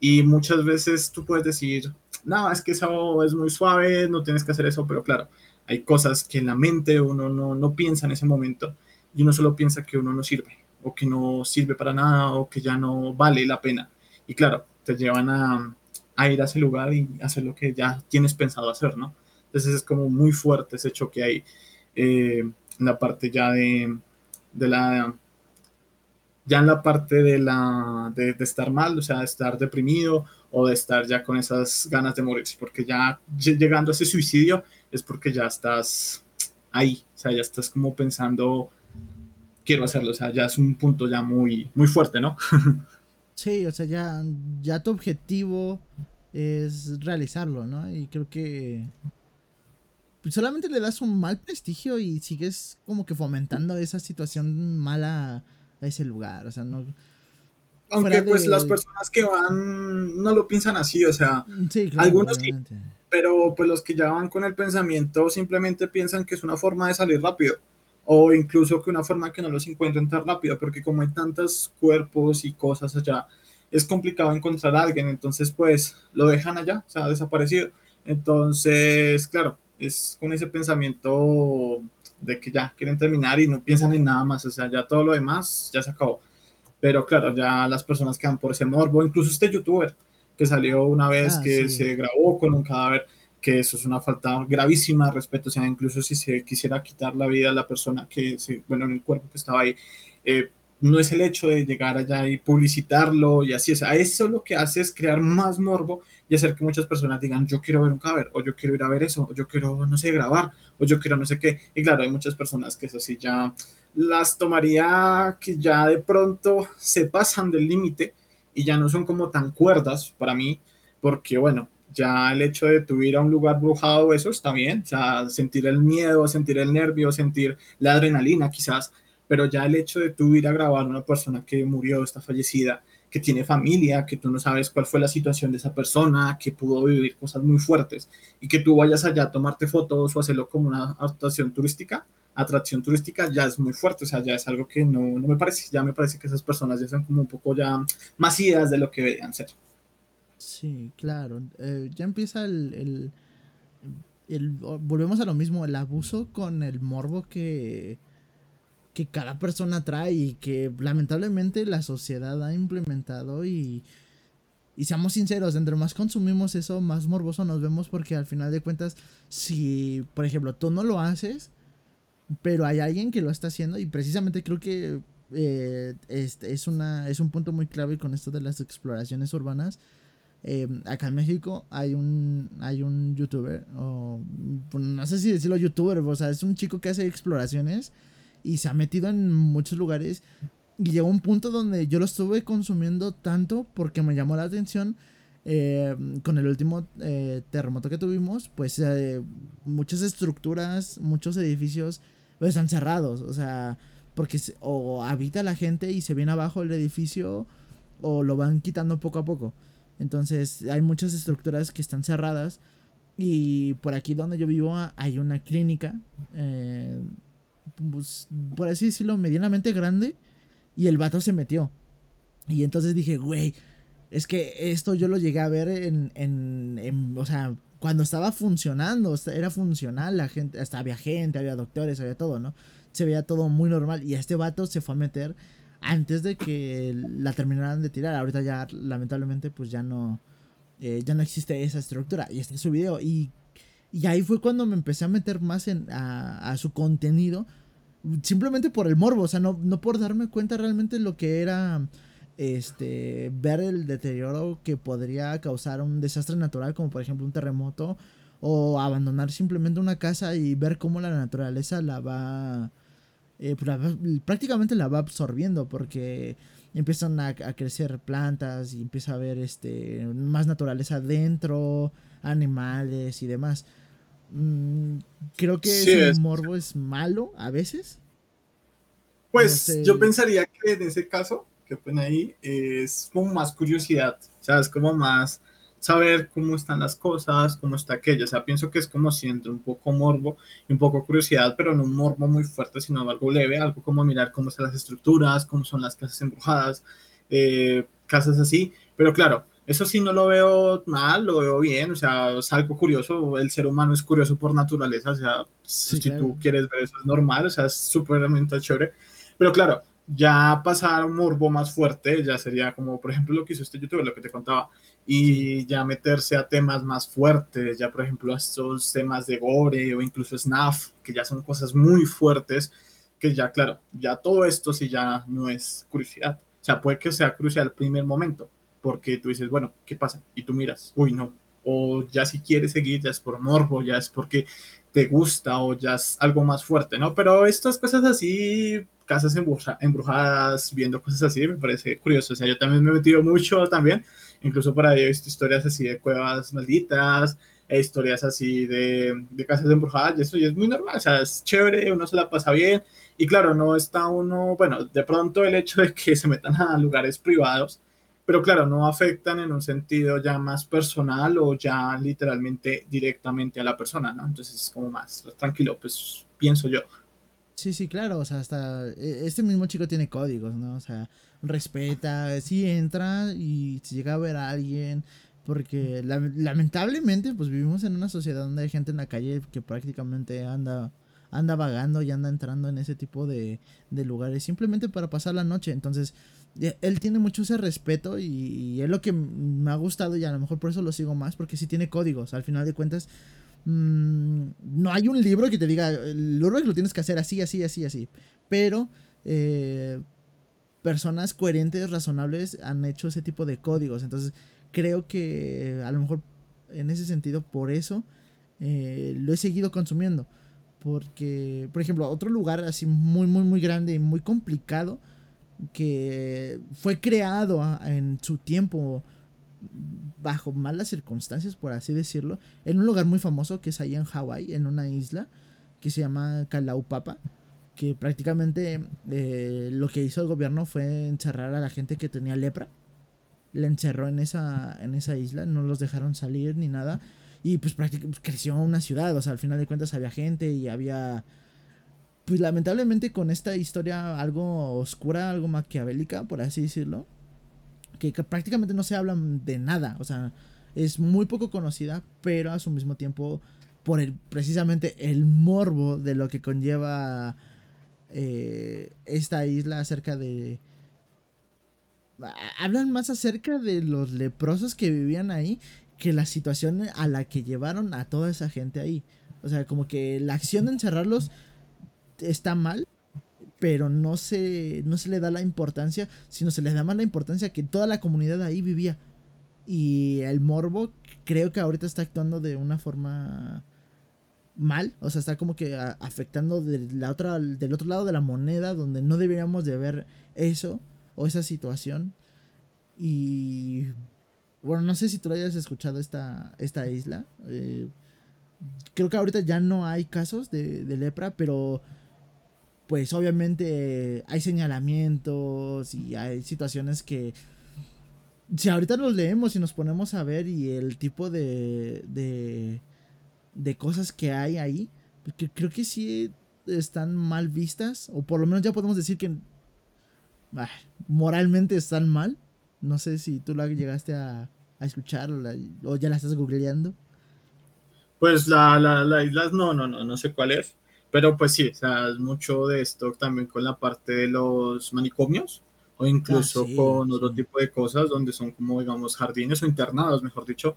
y muchas veces tú puedes decir, no, es que eso es muy suave, no tienes que hacer eso, pero claro, hay cosas que en la mente uno no, no piensa en ese momento y uno solo piensa que uno no sirve o que no sirve para nada o que ya no vale la pena. Y claro, te llevan a, a ir a ese lugar y hacer lo que ya tienes pensado hacer, ¿no? Entonces es como muy fuerte ese choque ahí eh, en la parte ya de, de, la ya en la parte de la de, estar mal, o sea, de estar deprimido o de estar ya con esas ganas de morir, porque ya llegando a ese suicidio es porque ya estás ahí, o sea, ya estás como pensando quiero hacerlo, o sea, ya es un punto ya muy muy fuerte, ¿no? sí, o sea, ya ya tu objetivo es realizarlo, ¿no? Y creo que solamente le das un mal prestigio y sigues como que fomentando esa situación mala a ese lugar, o sea, no... Aunque pues las personas que van no lo piensan así, o sea, algunos sí, pero pues los que ya van con el pensamiento simplemente piensan que es una forma de salir rápido o incluso que una forma que no los encuentren tan rápido, porque como hay tantos cuerpos y cosas allá, es complicado encontrar a alguien, entonces pues lo dejan allá, o sea, desaparecido. Entonces, claro, es con ese pensamiento de que ya quieren terminar y no piensan en nada más, o sea, ya todo lo demás ya se acabó. Pero claro, ya las personas quedan por ese morbo, incluso este youtuber que salió una vez ah, que se grabó con un cadáver, que eso es una falta gravísima de respeto, o sea, incluso si se quisiera quitar la vida a la persona que, se, bueno, en el cuerpo que estaba ahí, eh, no es el hecho de llegar allá y publicitarlo y así, o sea, eso lo que hace es crear más morbo y hacer que muchas personas digan, yo quiero ver un cadáver, o yo quiero ir a ver eso, o yo quiero, no sé, grabar, o yo quiero no sé qué. Y claro, hay muchas personas que eso sí ya las tomaría que ya de pronto se pasan del límite y ya no son como tan cuerdas para mí, porque bueno, ya el hecho de tu ir a un lugar brujado, eso está bien, o sea, sentir el miedo, sentir el nervio, sentir la adrenalina quizás, pero ya el hecho de tú ir a grabar a una persona que murió, está fallecida, que tiene familia, que tú no sabes cuál fue la situación de esa persona, que pudo vivir cosas muy fuertes y que tú vayas allá a tomarte fotos o hacerlo como una atracción turística, atracción turística ya es muy fuerte, o sea, ya es algo que no, no me parece, ya me parece que esas personas ya son como un poco ya más ideas de lo que deberían ser. Sí, claro, eh, ya empieza el, el, volvemos a lo mismo, el abuso con el morbo que que cada persona trae y que lamentablemente la sociedad ha implementado y, y seamos sinceros, entre más consumimos eso, más morboso nos vemos porque al final de cuentas, si, por ejemplo, tú no lo haces, pero hay alguien que lo está haciendo y precisamente creo que eh, este es, una, es un punto muy clave con esto de las exploraciones urbanas. Eh, acá en México hay un, hay un youtuber, o no sé si decirlo youtuber, o sea, es un chico que hace exploraciones y se ha metido en muchos lugares. Y llegó un punto donde yo lo estuve consumiendo tanto porque me llamó la atención. Eh, con el último eh, terremoto que tuvimos, pues eh, muchas estructuras, muchos edificios pues, están cerrados. O sea, porque o habita la gente y se viene abajo el edificio o lo van quitando poco a poco. Entonces hay muchas estructuras que están cerradas. Y por aquí donde yo vivo hay una clínica pues, por así decirlo, medianamente grande. Y el vato se metió. Y entonces dije, güey, es que esto yo lo llegué a ver en, en, o sea, cuando estaba funcionando, era funcional, la gente, hasta había gente, había doctores, había todo, ¿no? Se veía todo muy normal. Y este vato se fue a meter antes de que la terminaran de tirar. Ahorita ya, lamentablemente, pues ya no, eh, ya no existe esa estructura. Y este es su video. Y y ahí fue cuando me empecé a meter más en, a, su contenido. Simplemente por el morbo, o sea, no, no por darme cuenta realmente lo que era este ver el deterioro que podría causar un desastre natural, como por ejemplo un terremoto, o abandonar simplemente una casa y ver cómo la naturaleza la va, eh, pues prácticamente la va absorbiendo, porque empiezan a, crecer plantas y empieza a haber este más naturaleza dentro, animales y demás. Mm, creo que ese morbo es malo a veces. Pues yo pensaría que en ese caso, que pone ahí, es como más curiosidad, o sea, es como más saber cómo están las cosas, cómo está aquello, o sea, pienso que es como siento un poco morbo y un poco curiosidad, pero no un morbo muy fuerte, sino algo leve, algo como mirar cómo están las estructuras, cómo son las casas embrujadas, eh, casas así, pero claro, eso sí no lo veo mal, lo veo bien, o sea, es algo curioso, el ser humano es curioso por naturaleza, o sea, si tú quieres ver eso es normal, o sea, es súper chévere, pero claro, ya pasar un morbo más fuerte, ya sería como, por ejemplo, lo que hizo este youtuber, lo que te contaba, y ya meterse a temas más fuertes, ya por ejemplo a estos temas de gore o incluso snaf, que ya son cosas muy fuertes, que ya, claro, ya todo esto sí ya no es curiosidad, o sea, puede que sea crucial el primer momento, porque tú dices, bueno, ¿qué pasa? Y tú miras, uy, no. O ya si quieres seguir, ya es por morbo, ya es porque te gusta o ya es algo más fuerte, ¿no? Pero estas cosas así, casas embrujadas, viendo cosas así, me parece curioso. O sea, yo también me he metido mucho también, incluso por ahí he visto historias así de cuevas malditas, e historias así de, de casas embrujadas, y eso ya es muy normal, o sea, es chévere, uno se la pasa bien, y claro, no está uno, bueno, de pronto el hecho de que se metan a lugares privados, pero claro, no afectan en un sentido ya más personal o ya literalmente directamente a la persona, ¿no? Entonces es como más tranquilo, pues pienso yo. Sí, sí, claro, o sea, hasta e, este mismo chico tiene códigos, ¿no? O sea, respeta, sí entra y si llega a ver a alguien, porque lamentablemente pues vivimos en una sociedad donde hay gente en la calle que prácticamente anda anda vagando y anda entrando en ese tipo de, de lugares simplemente para pasar la noche, entonces él tiene mucho ese respeto y, es lo que me ha gustado y a lo mejor por eso lo sigo más, porque sí tiene códigos. Al final de cuentas, mm, no hay un libro que te diga, el que lo tienes que hacer así, así, así, así. Pero eh, personas coherentes, razonables han hecho ese tipo de códigos. Entonces, creo que a lo mejor en ese sentido, por eso eh, lo he seguido consumiendo. Porque, por ejemplo, otro lugar así muy, muy, muy grande y muy complicado que fue creado en su tiempo bajo malas circunstancias, por así decirlo, en un lugar muy famoso que es ahí en Hawái, en una isla que se llama Kalaupapa, que prácticamente eh, lo que hizo el gobierno fue encerrar a la gente que tenía lepra le encerró en esa, en esa isla, no los dejaron salir ni nada. Y pues prácticamente pues, creció una ciudad, o sea, al final de cuentas había gente y había... Pues lamentablemente con esta historia algo oscura, algo maquiavélica, por así decirlo, que, prácticamente no se habla de nada, o sea, es muy poco conocida, pero a su mismo tiempo por el, precisamente el morbo de lo que conlleva eh, esta isla acerca de... Hablan más acerca de los leprosos que vivían ahí que la situación a la que llevaron a toda esa gente ahí. O sea, como que la acción de encerrarlos está mal, pero no se, no se le da la importancia, sino se le da más la importancia que toda la comunidad ahí vivía. Y el morbo creo que ahorita está actuando de una forma mal, o sea, está como que afectando de la otra, del otro lado de la moneda, donde no deberíamos de ver eso o esa situación. Y bueno, no sé si tú hayas escuchado esta, esta isla. Eh, creo que ahorita ya no hay casos de, lepra, pero pues obviamente hay señalamientos y hay situaciones que si ahorita los leemos y nos ponemos a ver y el tipo de, de de cosas que hay ahí, porque creo que sí están mal vistas, o por lo menos ya podemos decir que moralmente están mal. No sé si tú la llegaste a, a escuchar o, ya la estás googleando. Pues la, la, la isla, no, no, no, no sé cuál es. Pero pues sí, o sea, es mucho de esto también con la parte de los manicomios o incluso ah, con otro tipo de cosas donde son como, digamos, jardines o internados, mejor dicho,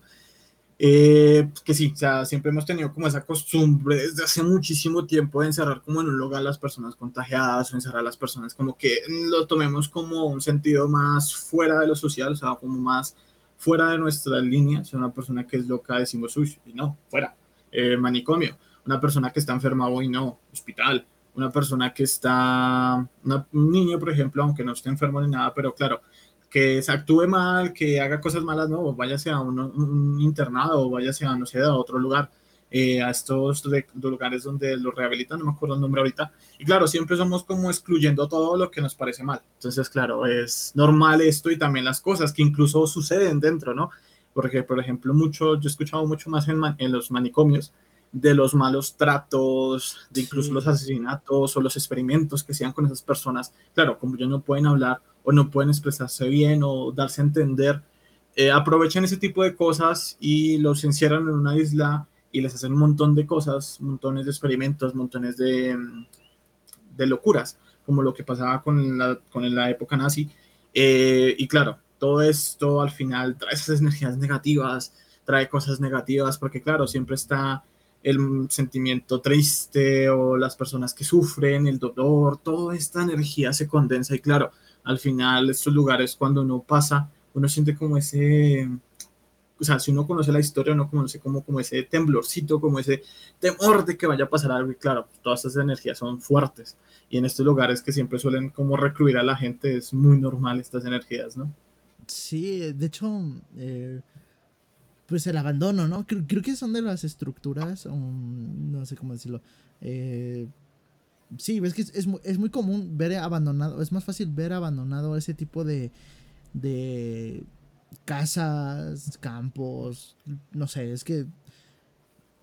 eh, que sí, o sea, siempre hemos tenido como esa costumbre desde hace muchísimo tiempo de encerrar como en un lugar a las personas contagiadas o encerrar a las personas como que lo tomemos como un sentido más fuera de lo social, o sea, como más fuera de nuestra línea. Si una persona que es loca decimos, uy, y no, fuera, eh, manicomio. Una persona que está enferma hoy no, hospital. Una persona que está, un niño, por ejemplo, aunque no esté enfermo ni nada, pero claro, que se actúe mal, que haga cosas malas, no, váyase a un, un internado o váyase a, no sé, a otro lugar, eh, a estos lugares donde lo rehabilitan, no me acuerdo el nombre ahorita. Y claro, siempre somos como excluyendo todo lo que nos parece mal. Entonces, claro, es normal esto y también las cosas que incluso suceden dentro, ¿no? Porque, por ejemplo, mucho, yo he escuchado mucho más en, en los manicomios de los malos tratos, de incluso los asesinatos o los experimentos que se hacían con esas personas. Claro, como ya no pueden hablar o no pueden expresarse bien o darse a entender, eh, aprovechan ese tipo de cosas y los encierran en una isla y les hacen un montón de cosas, montones de experimentos, montones de, de locuras, como lo que pasaba con la, con la época nazi. Eh, y claro, todo esto al final trae esas energías negativas, trae cosas negativas, porque claro, siempre está el sentimiento triste o las personas que sufren, el dolor, toda esta energía se condensa y claro, al final estos lugares cuando uno pasa, uno siente como ese, o sea, si uno conoce la historia, uno conoce como, como ese temblorcito, como ese temor de que vaya a pasar algo y claro, todas esas energías son fuertes y en estos lugares que siempre suelen como recluir a la gente es muy normal estas energías, ¿no? Sí, de hecho, eh, pues el abandono, ¿no? Creo, que son de las estructuras, no sé cómo decirlo, eh, Sí, ves que es, muy común ver abandonado, es más fácil ver abandonado ese tipo de, de casas, campos, no sé, es que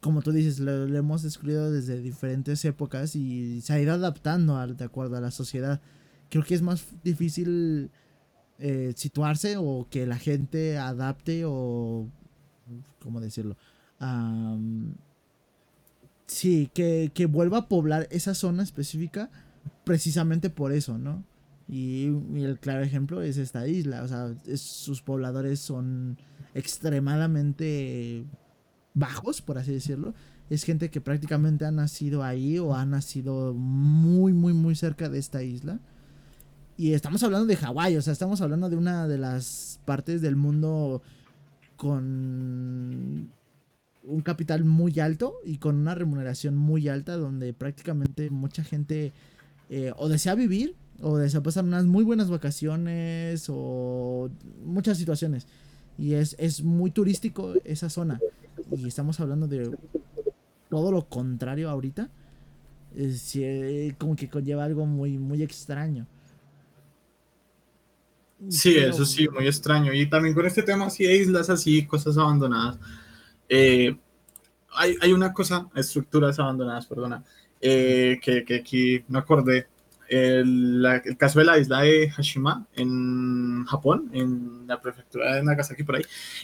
como tú dices, lo, hemos descubierto desde diferentes épocas y se ha ido adaptando al, de acuerdo a la sociedad. Creo que es más difícil eh, situarse o que la gente adapte o, ¿cómo decirlo? Sí, que, vuelva a poblar esa zona específica precisamente por eso, ¿no? Y, el claro ejemplo es esta isla, o sea, sus pobladores son extremadamente bajos, por así decirlo. Es gente que prácticamente ha nacido ahí o ha nacido muy, muy, muy cerca de esta isla. Y estamos hablando de Hawái, o sea, estamos hablando de una de las partes del mundo con un capital muy alto y con una remuneración muy alta donde prácticamente mucha gente eh, o desea vivir o desea pasar unas muy buenas vacaciones o muchas situaciones. Y es, es muy turístico esa zona. Y estamos hablando de todo lo contrario ahorita. Es, como que conlleva algo muy, muy extraño. Sí, eso sí, muy extraño. Y también con este tema así de islas así, cosas abandonadas. Eh, hay, hay, una cosa, estructuras abandonadas, perdona, eh, que, que, aquí me acordé. El, el, caso de la isla de Hashima en Japón, en la prefectura de Nagasaki, por ahí,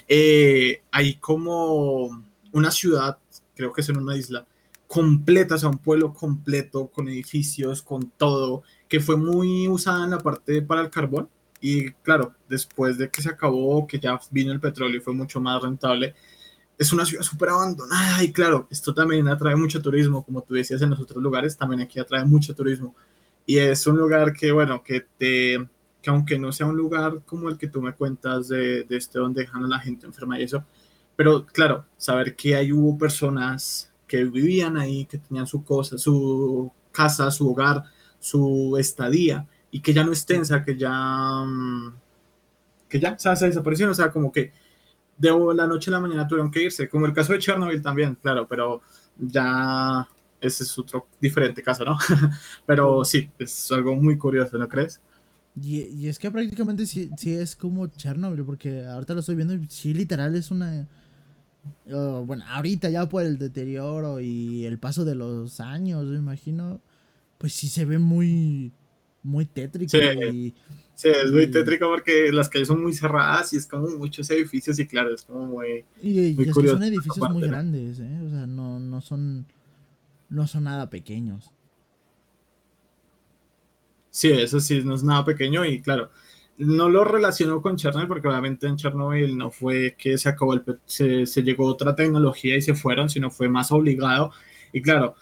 eh, hay como una ciudad, creo que es en una isla, completa, o sea, un pueblo completo, con edificios, con todo, que fue muy usada en la parte para el carbón. Y claro, después de que se acabó, que ya vino el petróleo y fue mucho más rentable, es una ciudad súper abandonada. Y claro, esto también atrae mucho turismo, como tú decías en los otros lugares, también aquí atrae mucho turismo. Y es un lugar que, bueno, que te que aunque no sea un lugar como el que tú me cuentas de, de este donde dejan a la gente enferma y eso, pero claro, saber que ahí hubo personas que vivían ahí, que tenían su cosa, su casa, su hogar, su estadía, y que ya no es tensa, que ya, mm, que ya o sea, se desaparecieron, o sea, como que de la noche a la mañana tuvieron que irse, como el caso de Chernobyl también, claro, pero ya ese es otro diferente caso, ¿no? pero sí, es algo muy curioso, ¿no crees? Y, y es que prácticamente sí, sí, es como Chernobyl, porque ahorita lo estoy viendo y sí, literal es una... Uh, bueno, ahorita ya por el deterioro y el paso de los años, me imagino, pues sí se ve muy, muy tétrico. Sí, sí es muy tétrico porque las calles son muy cerradas y es como muchos edificios y claro, es como muy... Y, muy curioso son edificios muy grandes, ¿eh? o sea, no, no, son, no son nada pequeños. Sí, eso sí, no es nada pequeño y claro, no lo relaciono con Chernobyl porque obviamente en Chernobyl no fue que se acabó el se, se llegó otra tecnología y se fueron, sino fue más obligado y claro,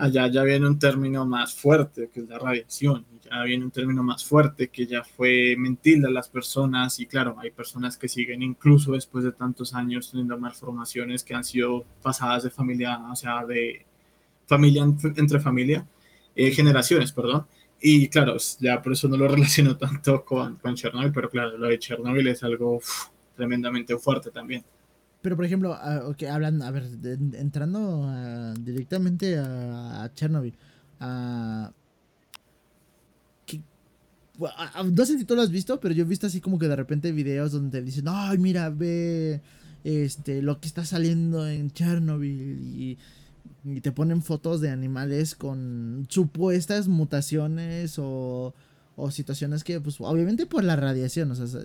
allá ya viene un término más fuerte, que es la radiación, ya viene un término más fuerte, que ya fue mentir a las personas, y claro, hay personas que siguen incluso después de tantos años teniendo malformaciones que han sido pasadas de familia, o sea, de familia entre familia, eh, generaciones, perdón, y claro, ya por eso no lo relaciono tanto con, con Chernobyl, pero claro, lo de Chernobyl es algo tremendamente fuerte también. Pero por ejemplo, uh, okay, hablando, a ver, entrando uh, directamente a, a Chernobyl, que, no sé si tú lo has visto, pero yo he visto así como que de repente videos donde dicen, ay, mira, ve este, lo que está saliendo en Chernobyl y, y te ponen fotos de animales con supuestas mutaciones o, o situaciones que, pues, obviamente por la radiación, o sea,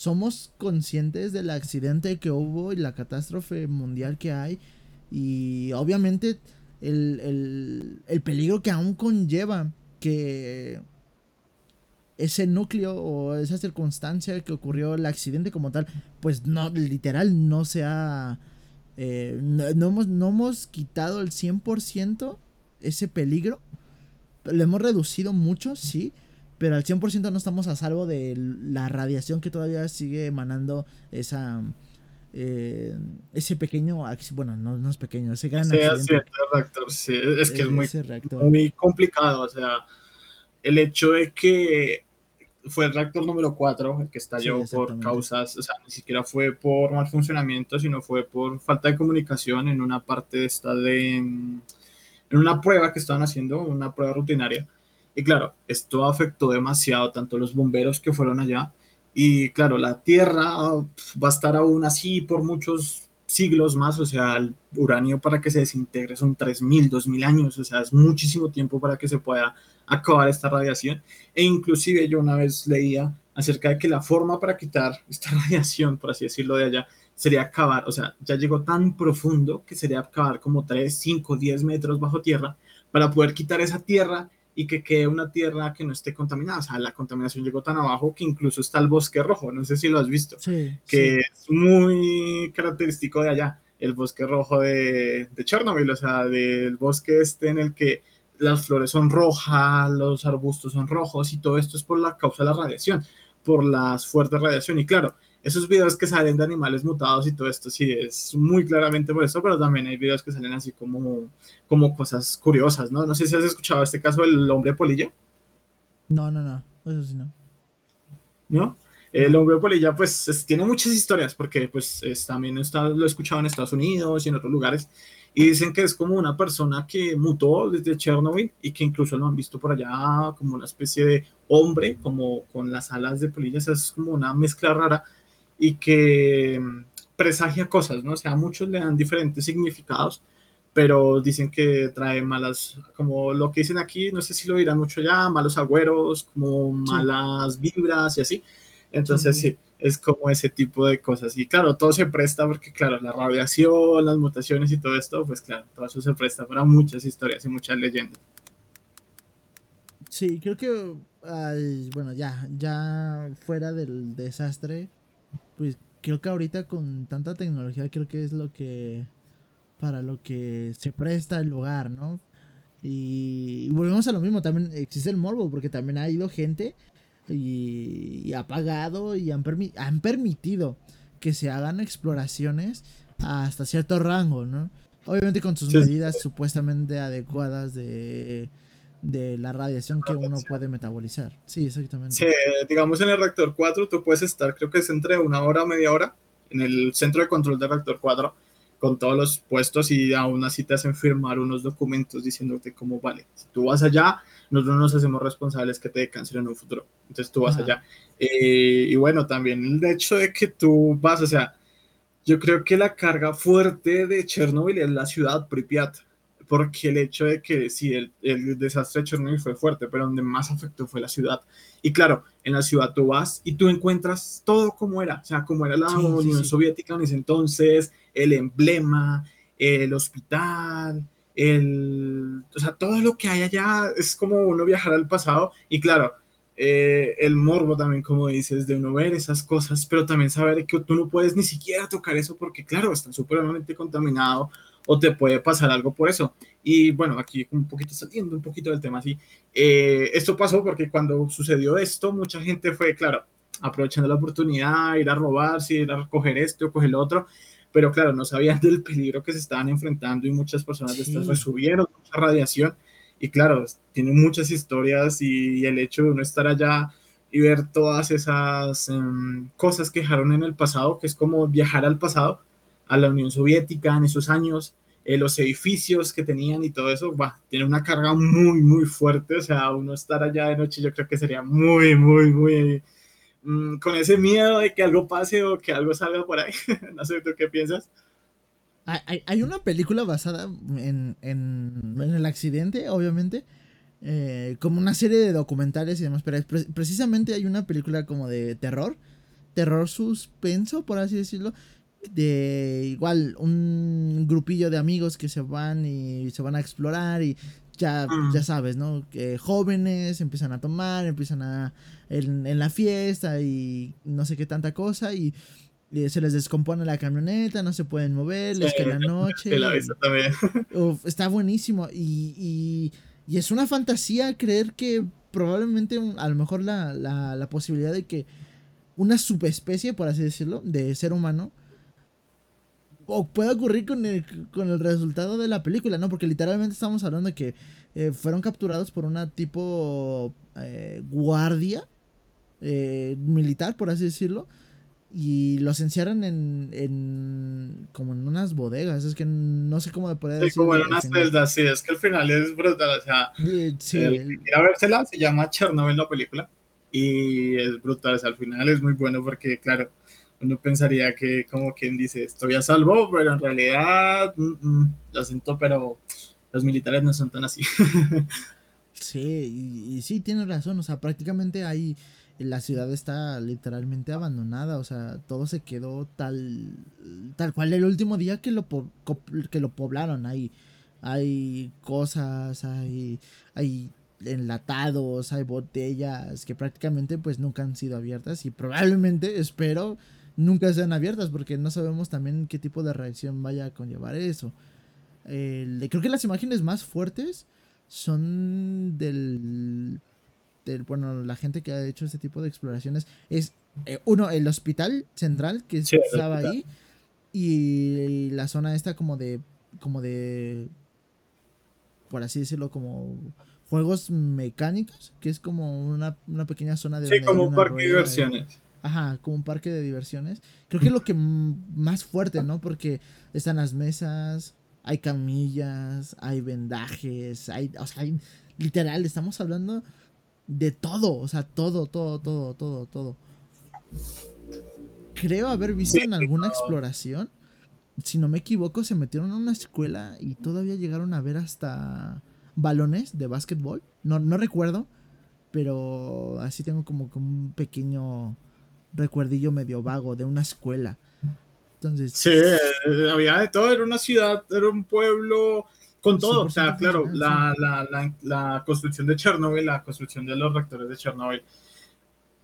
somos conscientes del accidente que hubo y la catástrofe mundial que hay. Y obviamente el, peligro que aún conlleva que ese núcleo o esa circunstancia que ocurrió el accidente como tal, pues no, literal, no se ha... Eh, no, hemos, no hemos quitado el 100% ese peligro. Lo hemos reducido mucho, sí, pero al 100% no estamos a salvo de la radiación que todavía sigue emanando esa eh, ese pequeño bueno no, no, es pequeño ese gran sí, accidente. reactor, sí, es que es muy, muy complicado o sea el hecho de que fue el reactor número 4 el que estalló por causas, o sea, ni siquiera fue por mal funcionamiento, sino fue por falta de comunicación en una parte de esta de en una prueba que estaban haciendo, una prueba rutinaria y claro, esto afectó demasiado tanto los bomberos que fueron allá y claro, la Tierra va a estar aún así por muchos siglos más, o sea, el uranio para que se desintegre son 3.000, 2.000 años, o sea, es muchísimo tiempo para que se pueda acabar esta radiación. E inclusive yo una vez leía acerca de que la forma para quitar esta radiación, por así decirlo, de allá, sería acabar, o sea, ya llegó tan profundo que sería acabar como 3, 5, 10 metros bajo tierra para poder quitar esa tierra y que quede una tierra que no esté contaminada. O sea, la contaminación llegó tan abajo que incluso está el bosque rojo, no sé si lo has visto, que es muy característico de allá, el bosque rojo de, de Chernobyl, o sea, del bosque este en el que las flores son rojas, los arbustos son rojos y todo esto es por la causa de la radiación, por las fuertes radiación. Y claro, esos videos que salen de animales mutados y todo esto, sí, es muy claramente por eso, pero también hay videos que salen así como, como cosas curiosas, ¿no? No sé si has escuchado este caso del hombre polilla. No, no, no, eso sí no. ¿No? El hombre polilla, pues, tiene muchas historias, porque, pues, también está, lo he escuchado en Estados Unidos y en otros lugares, y dicen que es como una persona que mutó desde Chernobyl y que incluso lo han visto por allá como una especie de hombre, como con las alas de polillas, es como una mezcla rara y que mm, presagia cosas, ¿no? O sea, muchos le dan diferentes significados, pero dicen que trae malas, como lo que dicen aquí, no sé si lo dirán mucho ya, malos agüeros, como malas vibras y así. Entonces, sí es como ese tipo de cosas. Y claro, todo se presta porque, claro, la radiación, las mutaciones y todo esto, pues claro, todo eso se presta para muchas historias y muchas leyendas. Sí, creo que, bueno, ya, ya fuera del desastre, pues creo que ahorita con tanta tecnología creo que es lo que, para lo que se presta el lugar, ¿no? Y, y volvemos a lo mismo, también existe el morbo, porque también ha ido gente y, ha pagado y han, han permitido que se hagan exploraciones hasta cierto rango, ¿no? Obviamente con sus medidas supuestamente adecuadas de, de la radiación que uno puede metabolizar. Sí, exactamente. Sí, digamos en el reactor 4 tú puedes estar, creo que es entre una hora media hora, en el centro de control del reactor 4 con todos los puestos y aún así te hacen firmar unos documentos diciéndote cómo vale, si tú vas allá, nosotros nos hacemos responsables que te dé cáncer en un futuro. Entonces tú vas allá. Eh, y bueno, también el hecho de que tú vas, o sea, yo creo que la carga fuerte de Chernobyl es la ciudad Pripyat, porque el hecho de que sí, el, el, desastre de Chernobyl fue fuerte, pero donde más afectó fue la ciudad. Y claro, en la ciudad tú vas y tú encuentras todo como era, o sea, como era la Unión Soviética en ese entonces, el emblema, el hospital, el, o sea, todo lo que hay allá es como uno viajar al pasado y claro, eh, el morbo también, como dices, de uno ver esas cosas, pero también saber que tú no puedes ni siquiera tocar eso porque, claro, está supremamente contaminado o te puede pasar algo por eso. Y bueno, aquí un poquito saliendo un poquito del tema así, eh, esto pasó porque cuando sucedió esto, mucha gente fue, claro, aprovechando la oportunidad, ir a robar, ir a recoger esto o coger lo otro, pero claro, no sabían del peligro que se estaban enfrentando y muchas personas de estas recibieron mucha radiación. Y claro, tiene muchas historias y, el hecho de uno estar allá y ver todas esas em, cosas que dejaron en el pasado, que es como viajar al pasado, a la Unión Soviética en esos años, eh, los edificios que tenían y todo eso, va, tiene una carga muy, muy fuerte, o sea, uno estar allá de noche yo creo que sería muy, muy, muy Mm, con ese miedo de que algo pase o que algo salga por ahí. no sé, ¿tú qué piensas? Hay, una película basada en, el accidente, obviamente, eh, como una serie de documentales y demás, pero precisamente hay una película como de terror, terror suspenso, por así decirlo, de igual un grupillo de amigos que se van y se van a explorar y ya, ya sabes, ¿no? Que jóvenes empiezan a tomar, empiezan a en, la fiesta y no sé qué tanta cosa y, se les descompone la camioneta, no se pueden mover, les cae la noche. está buenísimo y, y, es una fantasía creer que probablemente a lo mejor la, la, la posibilidad de que una subespecie, por así decirlo, de ser humano o puede ocurrir con el, con el resultado de la película, ¿no? Porque literalmente estamos hablando de que eh, fueron capturados por una tipo eh, guardia eh, militar, por así decirlo, y los encierran en, en como en unas bodegas, es que no sé cómo de poder decir. Sí, como en unas celdas, sí, es que al final es brutal, o sea, sí, a vérsela, se llama Chernobyl la película, y es brutal, o sea, al final es muy bueno porque, claro, uno pensaría que como quien dice, estoy a salvo, pero en realidad, mm, mm, lo siento, pero los militares no son tan así. sí, y, sí, tienes razón, o sea, prácticamente ahí la ciudad está literalmente abandonada, o sea, todo se quedó tal, tal cual el último día que lo, que lo poblaron, ahí hay cosas, hay, hay enlatados, hay botellas que prácticamente pues nunca han sido abiertas y probablemente, espero, nunca sean abiertas porque no sabemos también qué tipo de reacción vaya a conllevar eso. creo que las imágenes más fuertes son del, del, bueno, la gente que ha hecho este tipo de exploraciones. Es eh, uno, el hospital central que estaba ahí y la zona esta como de, como de, por así decirlo, como juegos mecánicos, que es como una, pequeña zona de... Sí, como un parque de diversiones Ajá, como un parque de diversiones. Creo que es lo que más fuerte, ¿no? Porque están las mesas, hay camillas, hay vendajes, hay, o sea, hay, literal, estamos hablando de todo, o sea, todo, todo, todo, todo, todo. Creo haber visto en alguna exploración, si no me equivoco, se metieron a una escuela y todavía llegaron a ver hasta balones de básquetbol. No, no recuerdo, pero así tengo como, como un pequeño recuerdillo medio vago de una escuela. Entonces. Sí, eh, había de todo, era una ciudad, era un pueblo con todo. O sea, claro, la, la, la, la, construcción de Chernobyl, la construcción de los reactores de Chernobyl,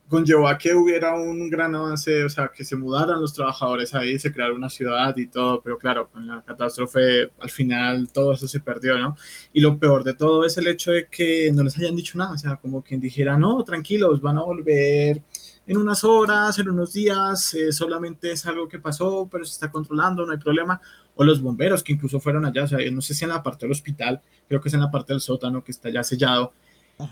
conllevó a que hubiera un gran avance, o sea, que se mudaran los trabajadores ahí, se creara una ciudad y todo, pero claro, con la catástrofe al final todo eso se perdió, ¿no? Y lo peor de todo es el hecho de que no les hayan dicho nada, o sea, como quien dijera, no, tranquilos, van a volver en unas horas, en unos días, eh, solamente es algo que pasó, pero se está controlando, no hay problema. O los bomberos que incluso fueron allá, o sea, no sé si en la parte del hospital, creo que es en la parte del sótano que está ya sellado,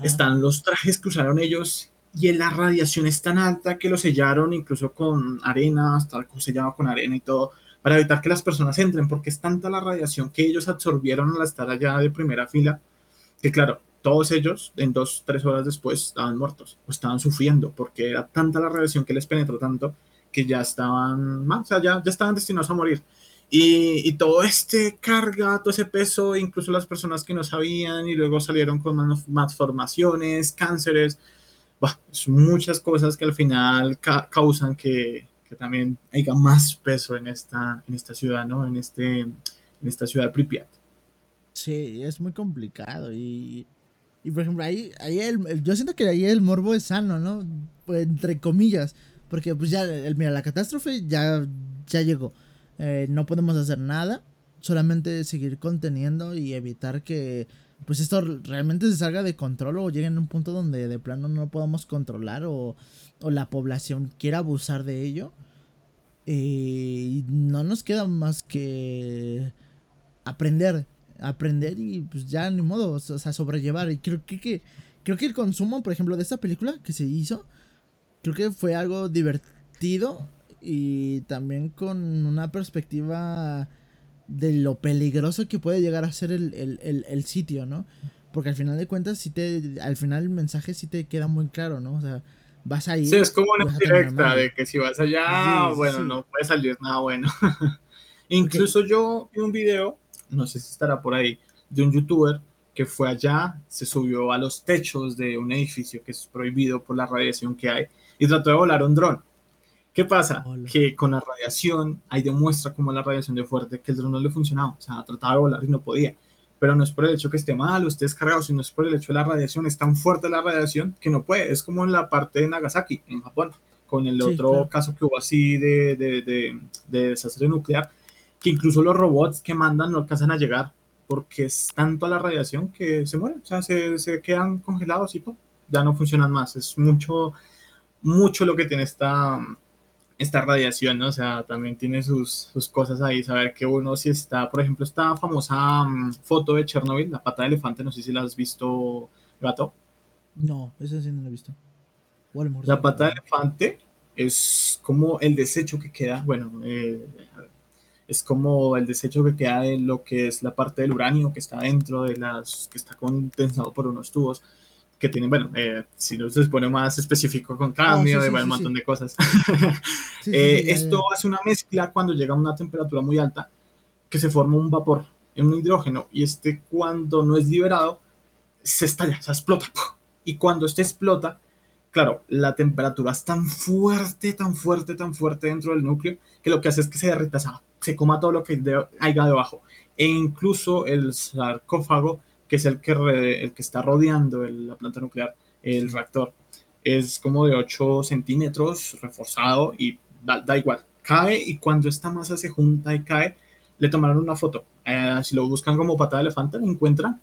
están los trajes que usaron ellos y la radiación es tan alta que lo sellaron incluso con arena, hasta sellado con arena y todo, para evitar que las personas entren, porque es tanta la radiación que ellos absorbieron al estar allá de primera fila, que claro, todos ellos en dos, tres horas después estaban muertos o estaban sufriendo porque era tanta la radiación que les penetró tanto que ya estaban, o sea, ya, ya estaban destinados a morir. Y, y, todo este carga, todo ese peso, incluso las personas que no sabían y luego salieron con más formaciones, cánceres, bah, muchas cosas que al final causan que, que, también haya más peso en esta, en esta ciudad, ¿no? En, este, en esta ciudad de Pripyat. Sí, es muy complicado y y por ejemplo, ahí, ahí el, yo siento que ahí el morbo es sano, ¿no? Pues, entre comillas. Porque pues ya, el, mira, la catástrofe ya, ya llegó. Eh, no podemos hacer nada. Solamente seguir conteniendo y evitar que pues esto realmente se salga de control o llegue a un punto donde de plano no podamos controlar o, o la población quiera abusar de ello. Eh, y no nos queda más que aprender aprender y pues ya ni modo, o sea, sobrellevar. Y creo que, que, creo que el consumo, por ejemplo, de esta película que se hizo, creo que fue algo divertido y también con una perspectiva de lo peligroso que puede llegar a ser el, el, el, sitio, ¿no? Porque al final de cuentas, si te, al final el mensaje sí te queda muy claro, ¿no? O sea, vas a ir. Sí, es como una directa de que si vas allá, bueno, no puede salir nada bueno. Incluso yo vi un video no sé si estará por ahí, de un youtuber que fue allá, se subió a los techos de un edificio que es prohibido por la radiación que hay y trató de volar un dron. ¿Qué pasa? Que con la radiación, ahí demuestra como la radiación de fuerte que el dron no le funcionaba. O sea, trataba de volar y no podía. Pero no es por el hecho que esté mal o esté descargado, sino es por el hecho de la radiación. Es tan fuerte la radiación que no puede. Es como en la parte de Nagasaki, en Japón, con el otro caso que hubo así de, de, de, de desastre nuclear que incluso los robots que mandan no alcanzan a llegar porque es tanto la radiación que se mueren, o sea, se, se quedan congelados y todo, ya no funcionan más. Es mucho, mucho lo que tiene esta, esta radiación, ¿no? O sea, también tiene sus, sus cosas ahí, saber que uno si está, por ejemplo, esta famosa mm, foto de Chernobyl, la pata de elefante, no sé si la has visto, gato. No, esa sí no la he visto. La pata de elefante es como el desecho que queda, bueno, eh, es como el desecho que queda de lo que es la parte del uranio que está dentro de las, que está condensado por unos tubos que tienen, bueno, eh, si no se pone más específico con cambio, oh, un montón de cosas. eh, esto hace una mezcla cuando llega a una temperatura muy alta que se forma un vapor, en un hidrógeno, y este cuando no es liberado, se estalla, se explota. Y cuando este explota, claro, la temperatura es tan fuerte, tan fuerte, tan fuerte dentro del núcleo, que lo que hace es que se derrita esa se coma todo lo que haya debajo. E incluso el sarcófago, que es el que, el que está rodeando la planta nuclear, el reactor, es como de 8 centímetros reforzado y da, igual. Cae y cuando esta masa se junta y cae, le tomaron una foto. Eh, si lo buscan como patada de elefante, lo encuentran.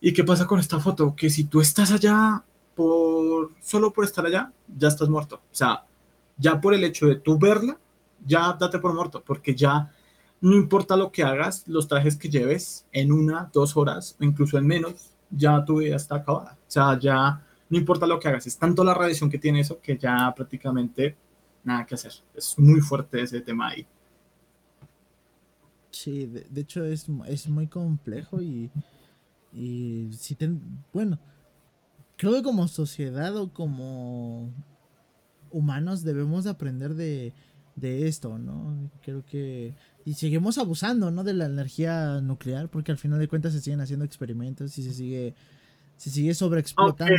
¿Y qué pasa con esta foto? Que si tú estás allá por solo por estar allá, ya estás muerto. O sea, ya por el hecho de tú verla, ya date por muerto, porque ya no importa lo que hagas, los trajes que lleves en una, dos horas o incluso en menos, ya tu vida está acabada. O sea, ya no importa lo que hagas, es tanto la radiación que tiene eso que ya prácticamente nada que hacer. Es muy fuerte ese tema ahí. Sí, de, hecho es, es, muy complejo y, y si ten, bueno, creo que como sociedad o como humanos debemos aprender de, de esto, ¿no? Creo que... Y seguimos abusando, ¿no? De la energía nuclear, porque al final de cuentas se siguen haciendo experimentos y se sigue, se sigue sobreexplotando.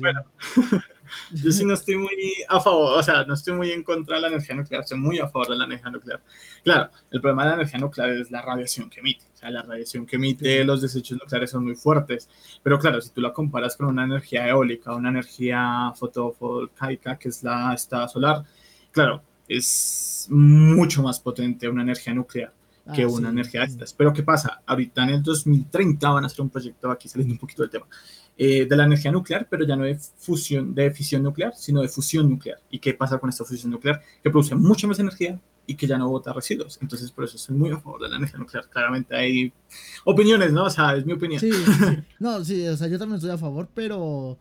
bueno. Yo sí no estoy muy a favor, o sea, no estoy muy en contra de la energía nuclear, estoy muy a favor de la energía nuclear. Claro, el problema de la energía nuclear es la radiación que emite. O sea, la radiación que emite los desechos nucleares son muy fuertes. Pero claro, si tú la comparas con una energía eólica, una energía fotovoltaica, que es la esta solar, claro, es mucho más potente una energía nuclear que ah, una energía de estas. Pero ¿qué pasa? Ahorita en el 2030 van a hacer un proyecto, aquí saliendo un poquito del tema, eh, de la energía nuclear, pero ya no de fusión, de fisión nuclear, sino de fusión nuclear. ¿Y qué pasa con esta fusión nuclear? Que produce mucha más energía y que ya no bota residuos. Entonces, por eso soy muy a favor de la energía nuclear. Claramente hay opiniones, ¿no? O sea, es mi opinión. Sí, no, sí, o sea, yo también estoy a favor, pero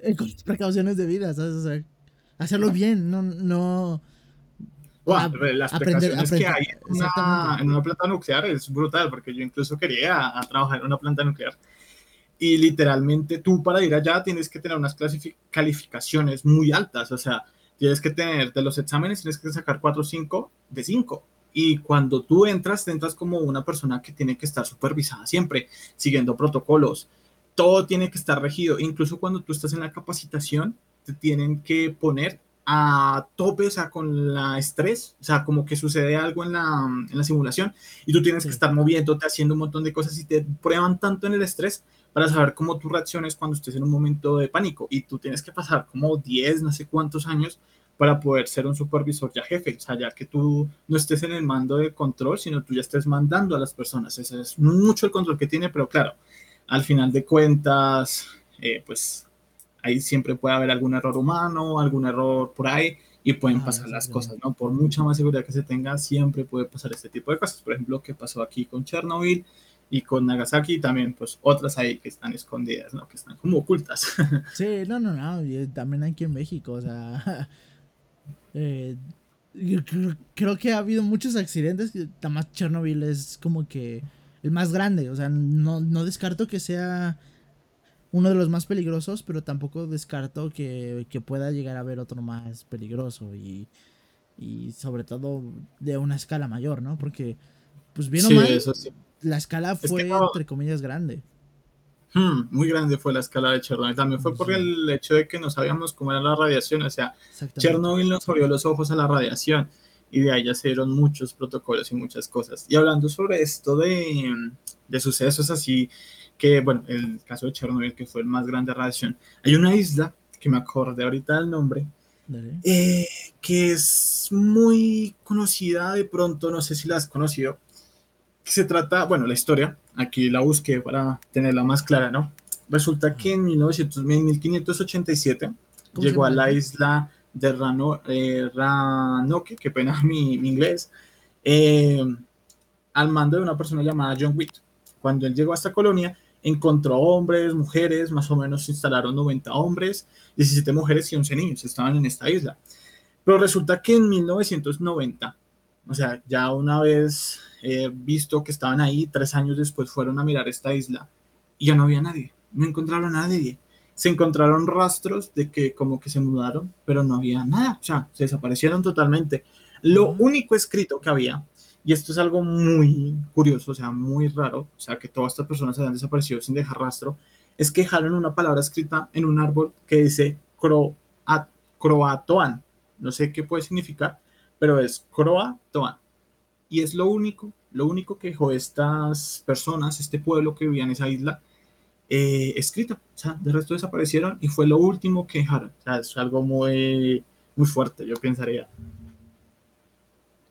eh, con precauciones debidas, ¿sabes? O sea, hacerlo bien, no, no. Las precauciones que hay en una, en una, planta nuclear es brutal, porque yo incluso quería trabajar en una planta nuclear. Y literalmente tú para ir allá tienes que tener unas calificaciones muy altas, o sea, tienes que tener de los exámenes, tienes que sacar 4 o 5 de 5. Y cuando tú entras, te entras como una persona que tiene que estar supervisada siempre, siguiendo protocolos. Todo tiene que estar regido. Incluso cuando tú estás en la capacitación, te tienen que poner a tope, o sea, con la estrés, o sea, como que sucede algo en la, en la simulación y tú tienes que estar moviéndote, haciendo un montón de cosas y te prueban tanto en el estrés para saber cómo tú reacciones cuando estés en un momento de pánico. Y tú tienes que pasar como 10, no sé cuántos años para poder ser un supervisor ya jefe, o sea, ya que tú no estés en el mando de control, sino tú ya estés mandando a las personas. Ese es mucho el control que tiene, pero claro, al final de cuentas, eh, pues ahí siempre puede haber algún error humano, algún error por ahí y pueden ah, pasar las cosas, ¿no? Por mucha más seguridad que se tenga, siempre puede pasar este tipo de cosas. Por ejemplo, que pasó aquí con Chernobyl y con Nagasaki también, pues otras ahí que están escondidas, ¿no? Que están como ocultas. Sí, no, no, no, también aquí en México, o sea, eh, creo, que ha habido muchos accidentes, además Chernobyl es como que el más grande, o sea, no, no descarto que sea uno de los más peligrosos, pero tampoco descarto que, pueda llegar a haber otro más peligroso y, y, sobre todo de una escala mayor, ¿no? Porque, pues bien o mal, la escala fue, entre comillas, grande. Hmm, muy grande fue la escala de Chernobyl. También fue por el hecho de que no sabíamos cómo era la radiación. O sea, Chernobyl nos abrió los ojos a la radiación y de ahí ya se dieron muchos protocolos y muchas cosas. Y hablando sobre esto de, de sucesos así que, bueno, el caso de Chernobyl, que fue el más grande de radiación, hay una isla, que me acordé ahorita del nombre, eh, que es muy conocida de pronto, no sé si la has conocido, que se trata, bueno, la historia, aquí la busqué para tenerla más clara, ¿no? Resulta que en, 1900, 1587 llegó a la isla de Rano, eh, Ranoque, que pena mi, mi inglés, eh, al mando de una persona llamada John Witt. Cuando él llegó a esta colonia, encontró hombres, mujeres, más o menos se instalaron 90 hombres, 17 mujeres y 11 niños estaban en esta isla. Pero resulta que en 1990, o sea, ya una vez eh, visto que estaban ahí, tres años después fueron a mirar esta isla y ya no había nadie, no encontraron a nadie. Se encontraron rastros de que como que se mudaron, pero no había nada, o sea, se desaparecieron totalmente. Lo único escrito que había y esto es algo muy curioso, o sea, muy raro, o sea, que todas estas personas hayan desaparecido sin dejar rastro, es que dejaron una palabra escrita en un árbol que dice croatoan. No sé qué puede significar, pero es croatoan. Y es lo único, lo único que dejó estas personas, este pueblo que vivía en esa isla, eh, escrito. O sea, de resto desaparecieron y fue lo último que dejaron. O sea, es algo muy, muy fuerte, yo pensaría.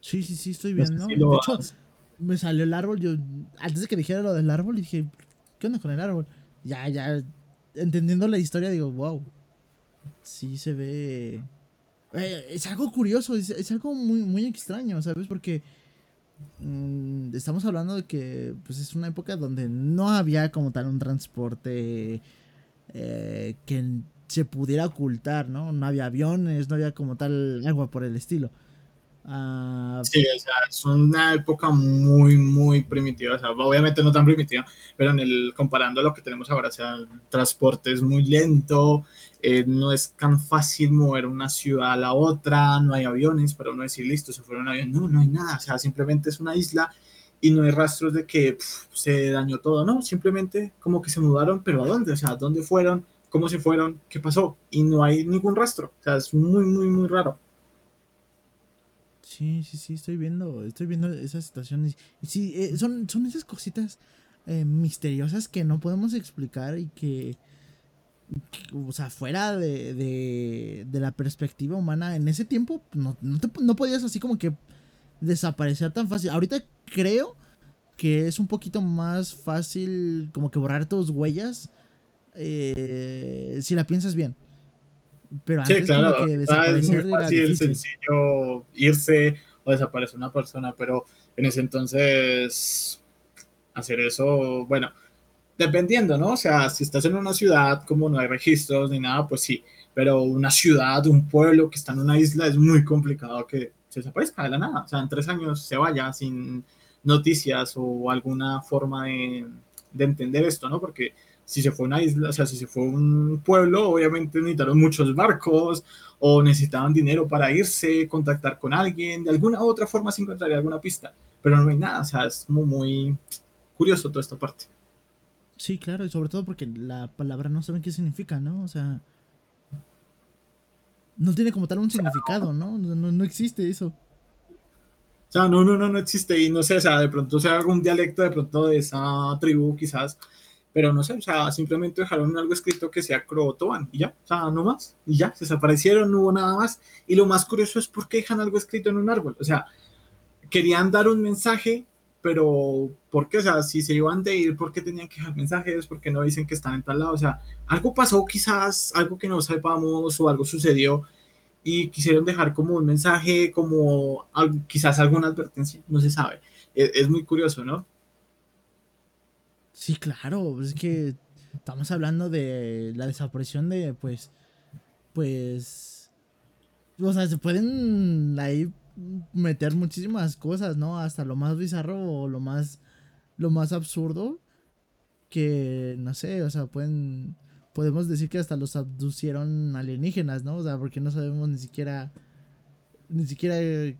Sí, sí, sí, estoy viendo. de hecho, me salió el árbol. Yo, antes de que dijera lo del árbol, dije, ¿qué onda con el árbol? Ya, ya, entendiendo la historia, digo, wow. Sí se ve. Eh, es algo curioso, es, algo muy, muy extraño, ¿sabes? Porque mm, estamos hablando de que pues, es una época donde no había como tal un transporte eh, que se pudiera ocultar, ¿no? No había aviones, no había como tal agua por el estilo. Ah, sí, o sea, es una época muy, muy primitiva, o sea, obviamente no tan primitiva, pero en el, comparando lo que tenemos ahora, o sea, el transporte es muy lento, eh, no es tan fácil mover una ciudad a la otra, no hay aviones para uno decir, listo, se fueron avión, no, no hay nada, o sea, simplemente es una isla y no hay rastros de que se dañó todo, no, simplemente como que se mudaron, pero ¿a dónde? O sea, ¿dónde fueron? ¿Cómo se fueron? ¿Qué pasó? Y no hay ningún rastro, o sea, es muy, muy, muy raro. Sí, sí, sí, estoy viendo, estoy viendo esas situaciones. Y sí, eh, son, son esas cositas eh, misteriosas que no podemos explicar y que, o sea, fuera de, de, la perspectiva humana, en ese tiempo no, no, podías así como que desaparecer tan fácil. Ahorita creo que es un poquito más fácil como que borrar tus huellas eh, si la piensas bien. Pero antes sí, claro, que es muy fácil, sencillo irse o desaparecer una persona, pero en ese entonces hacer eso, bueno, dependiendo, ¿no? O sea, si estás en una ciudad como no hay registros ni nada, pues sí, pero una ciudad, un pueblo que está en una isla es muy complicado que se desaparezca de la nada, o sea, en tres años se vaya sin noticias o alguna forma de, de entender esto, ¿no? Porque si se fue una isla, o sea, si se fue un pueblo, obviamente necesitaron muchos barcos o necesitaban dinero para irse, contactar con alguien, de alguna u otra forma se encontraría alguna pista, pero no hay nada, o sea, es muy curioso toda esta parte. Sí, claro, y sobre todo porque la palabra no saben qué significa, ¿no? O sea, no tiene como tal un significado, ¿no? No, no existe eso. O sea, no, no, no, no existe. Y no sé, o sea, de pronto sea algún dialecto de pronto de esa tribu, quizás, pero no sé, o sea, simplemente dejaron algo escrito que sea Croatoan y ya, o sea, no más, y ya, se desaparecieron, no hubo nada más. Y lo más curioso es por qué dejan algo escrito en un árbol, o sea, querían dar un mensaje, pero ¿por qué? O sea, si se iban de ir, ¿por qué tenían que dejar mensajes? ¿Por qué no dicen que están en tal lado? O sea, algo pasó quizás, algo que no sepamos o algo sucedió y quisieron dejar como un mensaje, como quizás alguna advertencia, no se sabe. E, es muy curioso, ¿no? Sí, claro, es que estamos hablando de la desaparición de, pues, pues, o sea, se pueden ahí meter muchísimas cosas, ¿no? Hasta lo más bizarro o lo más, lo más absurdo, que, no sé, o sea, pueden, podemos decir que hasta los abducieron alienígenas, ¿no? O sea, porque no sabemos ni siquiera, ni siquiera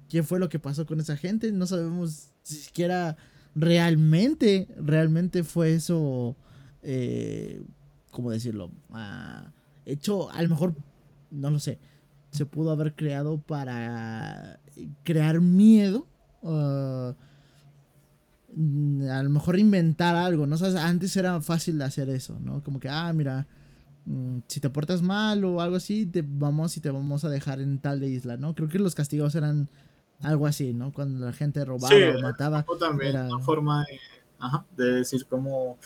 qué fue lo que pasó con esa gente, no sabemos ni siquiera realmente, realmente fue eso, eh, ¿cómo decirlo? Ah, hecho, a lo mejor, no lo sé, se pudo haber creado para crear miedo. Ah, a lo mejor inventar algo, ¿no? sabes antes era fácil hacer eso, ¿no? Como que, ah, mira, mm, si te portas mal o algo así, te vamos y te vamos a dejar en tal de isla, ¿no? Creo que los castigos eran algo así, ¿no? Cuando la gente robaba o mataba. también una forma de, decir como,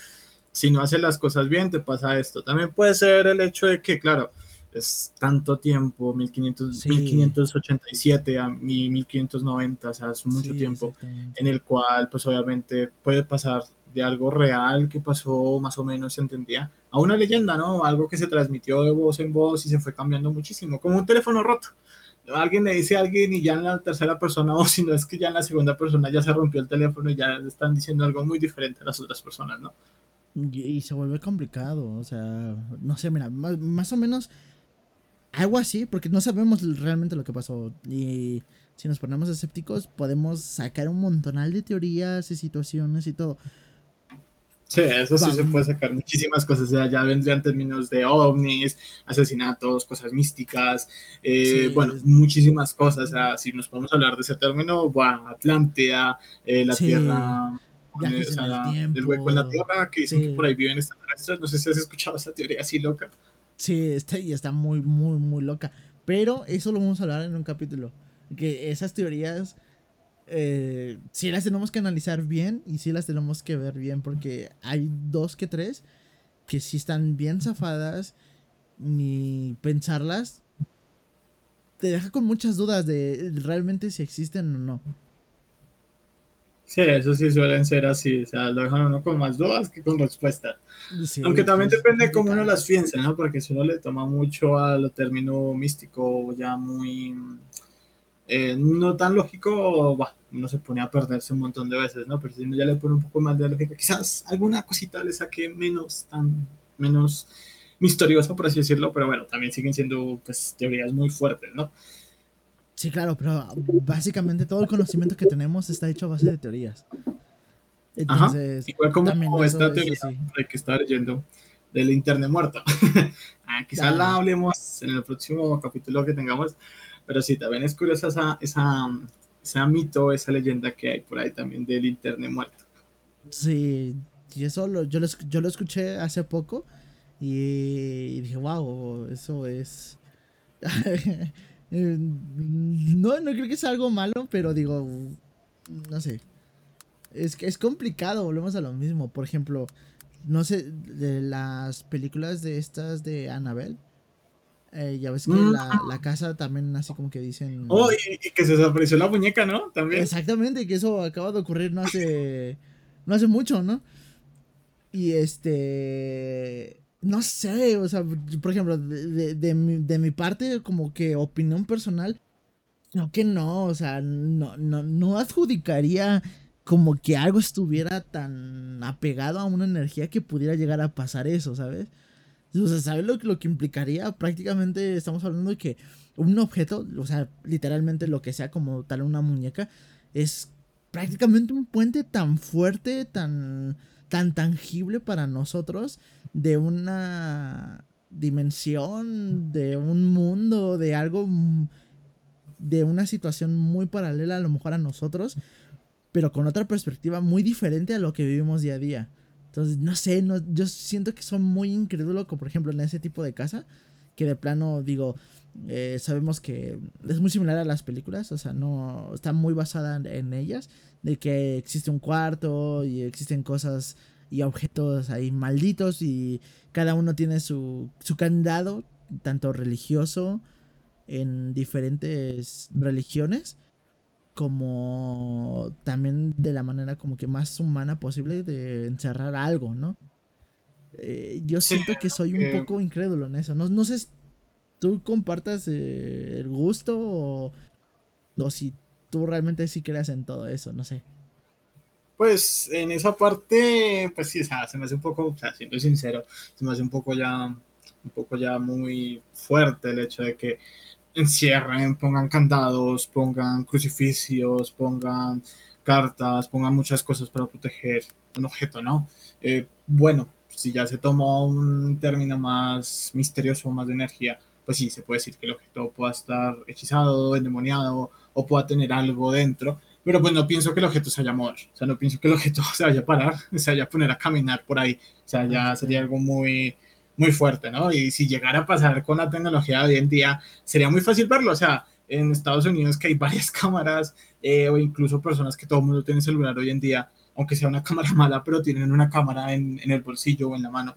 si no haces las cosas bien, te pasa esto. También puede ser el hecho de que, claro, es tanto tiempo, 1500, 1587 a 1590, o sea, es mucho tiempo en el cual, pues obviamente puede pasar de algo real que pasó más o menos, se entendía, a una leyenda, ¿no? Algo que se transmitió de voz en voz y se fue cambiando muchísimo, como un teléfono roto alguien le dice a alguien y ya en la tercera persona, o si no es que ya en la segunda persona ya se rompió el teléfono y ya le están diciendo algo muy diferente a las otras personas, ¿no? Y, se vuelve complicado, o sea, no sé, mira, más, o menos algo así, porque no sabemos realmente lo que pasó. Y si nos ponemos escépticos, podemos sacar un montonal de teorías y situaciones y todo. Sí, eso sí se puede sacar muchísimas cosas. O ya vendrían términos de ovnis, asesinatos, cosas místicas, eh, bueno, muchísimas cosas. O sea, si nos podemos hablar de ese término, bueno, Atlántida, eh, la Tierra, eh, el, hueco en la Tierra, que dicen que por ahí viven extraterrestres. No sé si has escuchado esa teoría así loca. Sí, está, y está muy, muy, muy loca. Pero eso lo vamos a hablar en un capítulo. Que esas teorías eh, sí las tenemos que analizar bien y sí las tenemos que ver bien porque hay dos que tres que sí están bien zafadas ni pensarlas te deja con muchas dudas de realmente si existen o no. Sí, eso sí suelen ser así, o sea, lo dejan uno con más dudas que con respuestas. Aunque también depende de cómo uno las piensa, ¿no? Porque si uno le toma mucho a lo término místico, ya muy eh, no tan lógico, bah, uno se pone a perderse un montón de veces, ¿no? Pero si uno ya le pone un poco más de lógica, quizás alguna cosita le saque menos, tan, menos misteriosa, por así decirlo, pero bueno, también siguen siendo, pues, teorías muy fuertes, ¿no? Sí, claro, pero básicamente todo el conocimiento que tenemos está hecho a base de teorías. Entonces, igual como esta teoría de que está leyendo del Internet muerto. ah, quizás la hablemos en el próximo capítulo que tengamos, pero sí, también es curiosa esa, esa, mito, esa leyenda que hay por ahí también del Internet muerto. Sí, y eso lo, yo, lo, yo lo escuché hace poco y dije, wow, eso es... No, no creo que sea algo malo, pero digo, no sé. Es que es complicado, volvemos a lo mismo. Por ejemplo, no sé, de las películas de estas de Annabelle. Eh, ya ves que mm. la, casa también así como que dicen... Oh, y, que se desapareció la muñeca, ¿no? También. Exactamente, que eso acaba de ocurrir no hace... no hace mucho, ¿no? Y este no sé, o sea, por ejemplo, de, mi, parte, como que opinión personal, no que no, o sea, no, no, no adjudicaría como que algo estuviera tan apegado a una energía que pudiera llegar a pasar eso, ¿sabes? O sea, ¿sabes lo, lo que implicaría? Prácticamente estamos hablando de que un objeto, o sea, literalmente lo que sea como tal una muñeca, es prácticamente un puente tan fuerte, tan, tan tangible para nosotros de una dimensión, de un mundo, de algo, de una situación muy paralela a lo mejor a nosotros, pero con otra perspectiva muy diferente a lo que vivimos día a día. Entonces, no sé, no, yo siento que son muy incrédulo, como por ejemplo en ese tipo de casa, que de plano digo, eh, sabemos que es muy similar a las películas, o sea, no está muy basada en ellas, de que existe un cuarto y existen cosas y objetos ahí malditos y cada uno tiene su, su candado, tanto religioso en diferentes religiones, como también de la manera como que más humana posible de encerrar algo, ¿no? Eh, yo siento que soy un poco incrédulo en eso. No, no sé si tú compartas eh, el gusto o, o si tú realmente sí creas en todo eso, no sé. Pues en esa parte, pues sí, o sea, se me hace un poco, o sea, siendo sincero, se me hace un poco ya, un poco ya muy fuerte el hecho de que encierren, pongan candados, pongan crucifixos, pongan cartas, pongan muchas cosas para proteger un objeto, ¿no? Eh, bueno, si ya se toma un término más misterioso, más de energía, pues sí, se puede decir que el objeto pueda estar hechizado, endemoniado o pueda tener algo dentro, pero pues no pienso que el objeto se vaya a mover, o sea, no pienso que el objeto se vaya a parar, se vaya a poner a caminar por ahí, o sea, ya sería algo muy, muy fuerte, ¿no? Y si llegara a pasar con la tecnología de hoy en día, sería muy fácil verlo, o sea, en Estados Unidos que hay varias cámaras, eh, o incluso personas que todo el mundo tiene celular hoy en día, aunque sea una cámara mala, pero tienen una cámara en, en el bolsillo o en la mano.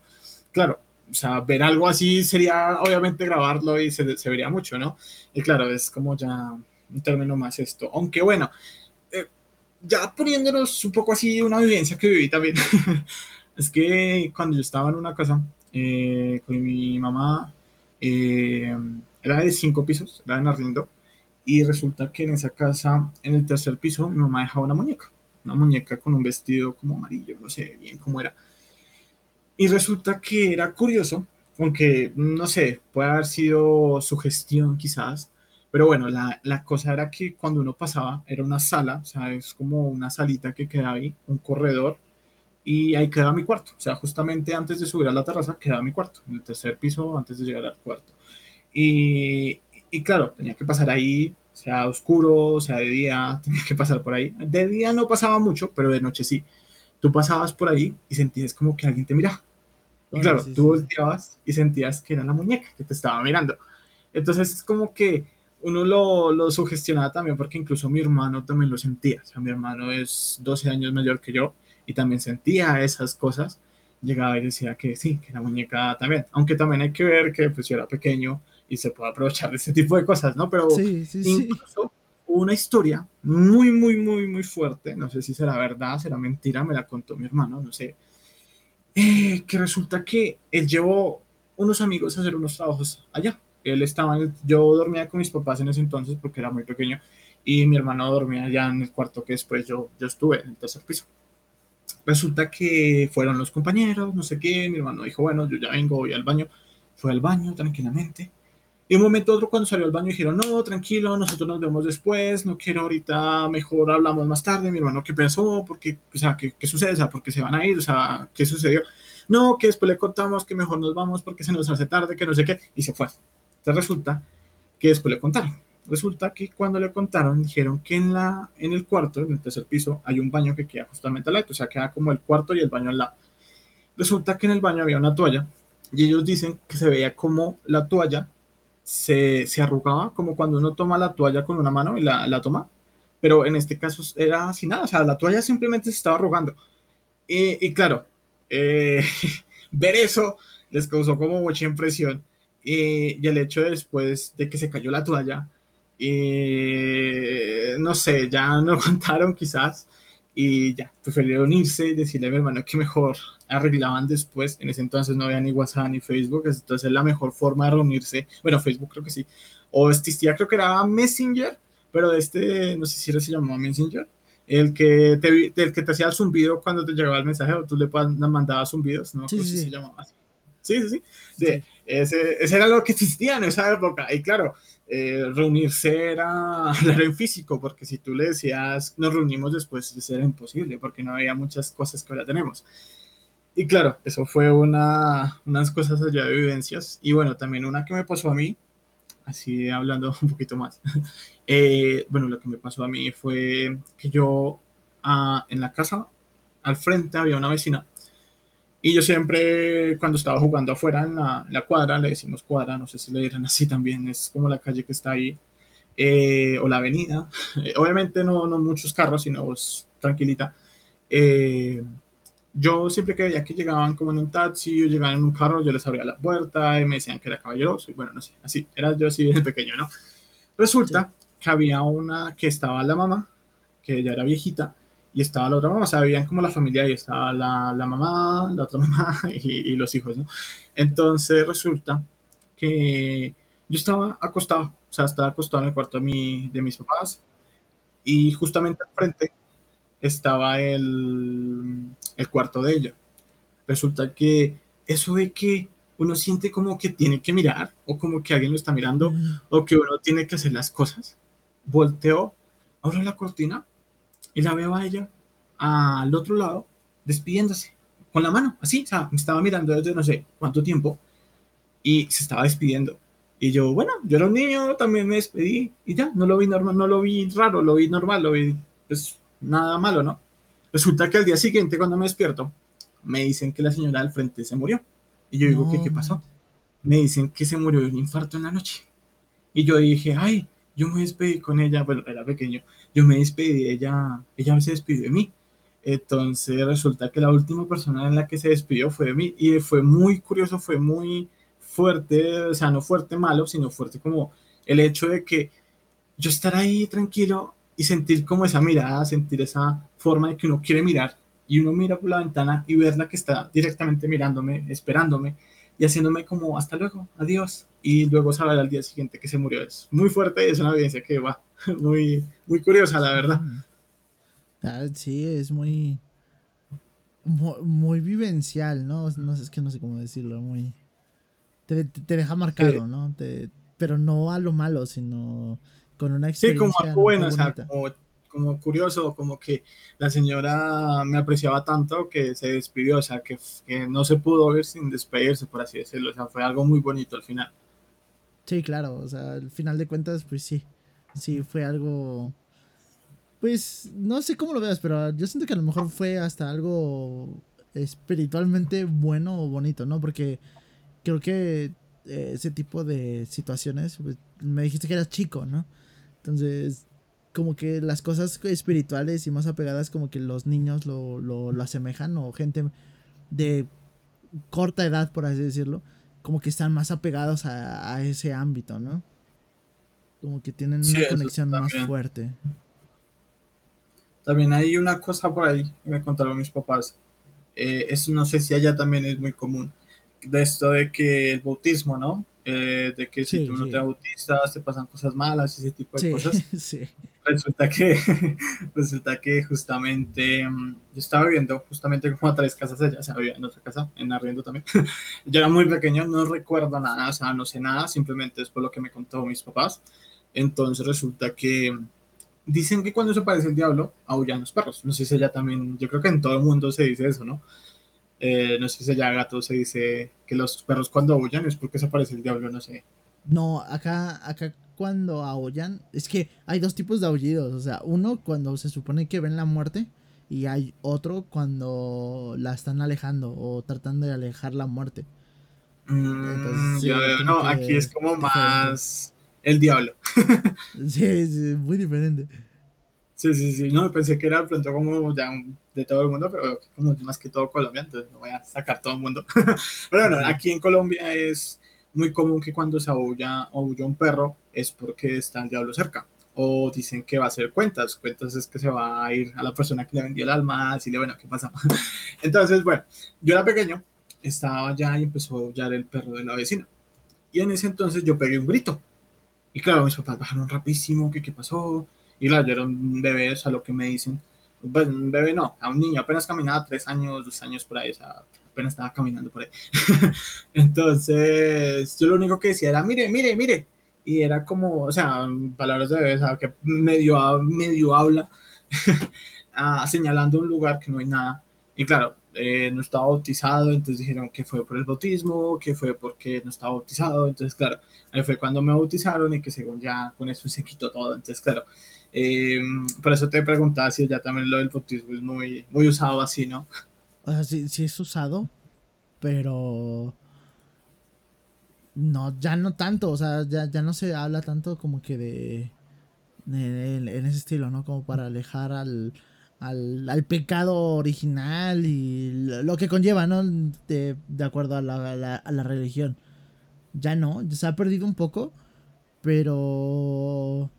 Claro, o sea, ver algo así sería obviamente grabarlo y se, se vería mucho, ¿no? Y claro, es como ya un término más esto. Aunque bueno, ya poniéndonos un poco así una vivencia que viví también, es que cuando yo estaba en una casa eh, con mi mamá, eh, era de cinco pisos, era en arriendo, y resulta que en esa casa, en el tercer piso, mi mamá dejaba una muñeca, una muñeca con un vestido como amarillo, no sé bien cómo era. Y resulta que era curioso, aunque no sé, puede haber sido su gestión quizás, pero bueno, la, la, cosa era que cuando uno pasaba, era una sala, o sea, es como una salita que queda ahí, un corredor, y ahí quedaba mi cuarto. O sea, justamente antes de subir a la terraza quedaba mi cuarto, en el tercer piso antes de llegar al cuarto. Y, y claro, tenía que pasar ahí, sea oscuro, sea de día, tenía que pasar por ahí. De día no pasaba mucho, pero de noche sí. Tú pasabas por ahí y sentías como que alguien te miraba. Y claro, tú volteabas y sentías que era la muñeca que te estaba mirando. Entonces es como que uno lo, lo, sugestionaba también porque incluso mi hermano también lo sentía. O sea, mi hermano es 12 años mayor que yo y también sentía esas cosas. Llegaba y decía que sí, que la muñeca también. Aunque también hay que ver que pues yo era pequeño y se puede aprovechar de ese tipo de cosas, ¿no? Pero incluso hubo una historia muy, muy, muy, muy fuerte. No sé si será verdad, será mentira, me la contó mi hermano, no sé. Eh, que resulta que él llevó unos amigos a hacer unos trabajos allá. Él estaba, yo dormía con mis papás en ese entonces porque era muy pequeño y mi hermano dormía allá en el cuarto que después yo, yo estuve, en el tercer piso. Resulta que fueron los compañeros, no sé qué, mi hermano dijo, bueno, yo ya vengo, voy al baño. Fue al baño tranquilamente y un momento otro cuando salió al baño dijeron, no, tranquilo, nosotros nos vemos después, no quiero ahorita, mejor hablamos más tarde. Mi hermano, ¿qué pensó? ¿Por qué? O sea, ¿qué, qué sucede? O sea, ¿por qué se van a ir? O sea, ¿qué sucedió? No, que después le contamos que mejor nos vamos porque se nos hace tarde, que no sé qué, y se fue. Entonces resulta que después le contaron. Resulta que cuando le contaron, dijeron que en, la, en el cuarto, en el tercer piso, hay un baño que queda justamente al lado, o sea, queda como el cuarto y el baño al lado. Resulta que en el baño había una toalla y ellos dicen que se veía como la toalla se, se, arrugaba como cuando uno toma la toalla con una mano y la, la, toma, pero en este caso era así nada, o sea, la toalla simplemente se estaba arrugando. Y, y claro, eh, ver eso les causó como mucha impresión y, y, el hecho de después de que se cayó la toalla, y, no sé, ya no contaron quizás y ya, prefirieron irse y decirle a mi hermano que mejor arreglaban después. En ese entonces no había ni WhatsApp ni Facebook, entonces la mejor forma de reunirse, bueno, Facebook creo que sí, o existía, creo que era Messenger, pero este, no sé si se llamaba Messenger, el que te, el que te hacía el zumbido cuando te llegaba el mensaje o tú le mandabas zumbidos, ¿no? Sí, no sé sí. si se llamaba así. Sí, sí, sí. De, Ese, ese, era lo que existía en esa época. Y claro, eh, reunirse era hablar en físico, porque si tú le decías nos reunimos después, era imposible, porque no había muchas cosas que ahora tenemos. Y claro, eso fue una, unas cosas allá de vivencias. Y bueno, también una que me pasó a mí, así hablando un poquito más. Eh, bueno, lo que me pasó a mí fue que yo ah, en la casa, al frente había una vecina. Y yo siempre, cuando estaba jugando afuera en la, la cuadra, le decimos cuadra, no sé si le dirán así también, es como la calle que está ahí, eh, o la avenida. Eh, obviamente no, no muchos carros, sino es tranquilita. Eh, yo siempre que veía que llegaban como en un taxi o llegaban en un carro, yo les abría la puerta y me decían que era caballeroso. Y bueno, no sé, así, era yo así desde pequeño, ¿no? Resulta sí. que había una que estaba la mamá, que ya era viejita, y estaba la otra mamá, o sea, vivían como la familia y estaba la, la mamá, la otra mamá y, y, los hijos, ¿no? Entonces resulta que yo estaba acostado, o sea, estaba acostado en el cuarto de, mi, de mis papás y justamente al frente estaba el, el cuarto de ella. Resulta que eso de que uno siente como que tiene que mirar o como que alguien lo está mirando o que uno tiene que hacer las cosas. Volteo, abro la cortina y la veo a ella al otro lado despidiéndose con la mano, así, o sea, me estaba mirando desde no sé cuánto tiempo y se estaba despidiendo. Y yo, bueno, yo era un niño, también me despedí y ya, no lo vi normal, no lo vi raro, lo vi normal, lo vi, pues nada malo, ¿no? Resulta que al día siguiente, cuando me despierto, me dicen que la señora del frente se murió. Y yo digo, no. ¿qué, ¿qué pasó? Me dicen que se murió de un infarto en la noche. Y yo dije, ay, yo me despedí con ella, bueno, era pequeño, yo me despedí de ella, ella se despidió de mí. Entonces resulta que la última persona en la que se despidió fue de mí y fue muy curioso, fue muy fuerte, o sea, no fuerte malo, sino fuerte como el hecho de que yo estar ahí tranquilo y sentir como esa mirada, sentir esa forma de que uno quiere mirar y uno mira por la ventana y verla que está directamente mirándome, esperándome y haciéndome como hasta luego, adiós y luego saber al día siguiente que se murió. Es muy fuerte y es una evidencia que va muy, muy curiosa, la verdad. Ah, sí, es muy, muy, muy, vivencial, ¿no? No sé, es que no sé cómo decirlo, muy... Te, te deja marcado, sí. ¿no? Te, pero no a lo malo, sino con una experiencia. Sí, como algo bueno, o sea, como, como, curioso, como que la señora me apreciaba tanto que se despidió, o sea, que, no se pudo ver sin despedirse, por así decirlo, o sea, fue algo muy bonito al final. Sí, claro, o sea, al final de cuentas, pues sí, sí, fue algo, pues, no sé cómo lo veas, pero yo siento que a lo mejor fue hasta algo espiritualmente bueno o bonito, ¿no? Porque creo que eh, ese tipo de situaciones, pues, me dijiste que eras chico, ¿no? Entonces, como que las cosas espirituales y más apegadas, como que los niños lo, lo, lo asemejan, o gente de corta edad, por así decirlo, como que están más apegados a, a ese ámbito, ¿no? Como que tienen una sí, conexión más fuerte. También hay una cosa por ahí que me contaron mis papás. Eh, eso no sé si allá también es muy común. De esto de que el bautismo, ¿no? Eh, de que si tú no te bautizas, te pasan cosas malas, ese tipo de cosas. Resulta que, resulta que justamente mm, yo estaba viviendo justamente como a tres casas allá, o sea, en otra casa, en arriendo también. yo era muy pequeño, no recuerdo nada, o sea, no sé nada, simplemente es por lo que me contó mis papás. Entonces resulta que dicen que cuando se parece el diablo, aullan los perros. No sé si allá también, yo creo que en todo el mundo se dice eso, ¿no? Eh, no sé si allá gato se dice que los perros cuando aullan es porque se aparece el diablo, no sé. No, acá, acá cuando aullan, es que hay dos tipos de aullidos. O sea, uno cuando se supone que ven la muerte y hay otro cuando la están alejando o tratando de alejar la muerte. Mm, no, aquí es como más el diablo. sí, es muy diferente. Sí, sí, sí. No, pensé que era pronto como ya de todo el mundo, pero como más que todo Colombia, entonces no voy a sacar todo el mundo. pero bueno, aquí en Colombia es muy común que cuando se aúlla, aúlla un perro es porque está el diablo cerca. O dicen que va a hacer cuentas. Cuentas es que se va a ir a la persona que le vendió el alma, le bueno, ¿qué pasa? entonces, bueno, yo era pequeño, estaba allá y empezó a aullar el perro de la vecina. Y en ese entonces yo pegué un grito. Y claro, mis papás bajaron rapidísimo, ¿qué, qué pasó? Y claro, yo era un bebé, a lo que me dicen. Pues un bebé no, a un niño, apenas caminaba tres años, dos años por ahí, o sea, apenas estaba caminando por ahí. Entonces, yo lo único que decía era, mire, mire, mire. Y era como, o sea, palabras de bebé, que medio, medio habla, ah, señalando un lugar que no hay nada. Y claro, eh, no estaba bautizado, entonces dijeron que fue por el bautismo, que fue porque no estaba bautizado, entonces claro, ahí fue cuando me bautizaron y que según ya con eso se quitó todo, entonces claro, eh, por eso te preguntaba si ya también lo del bautismo es muy, muy usado así, ¿no? O sea, sí, sí es usado, pero no, ya no tanto, o sea, ya, ya no se habla tanto como que de, en ese estilo, ¿no? Como para alejar al al, al, pecado original y lo que conlleva, ¿no? De, de acuerdo a la, a la, religión. Ya no, ya se ha perdido un poco, pero...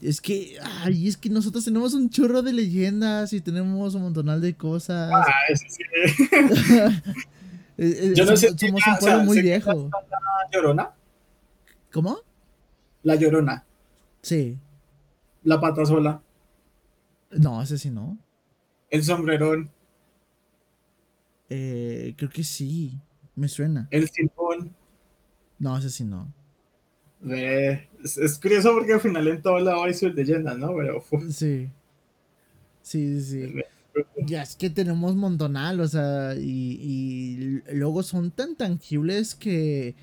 Es que, ay, es que nosotros tenemos un chorro de leyendas y tenemos un montonal de cosas. Ah, eso sí. Yo no sé, somos un pueblo muy viejo. ¿La llorona? ¿Cómo? La llorona. Sí. La pata sola. No, ese sí no. El sombrerón. Eh, creo que sí. Me suena. El silbón. No, ese sí no. es, curioso porque al final en todo lado hay sus leyendas, ¿no? Pero, sí. Sí, sí. Ya es que tenemos montonal, o sea, y, y luego son tan tangibles que.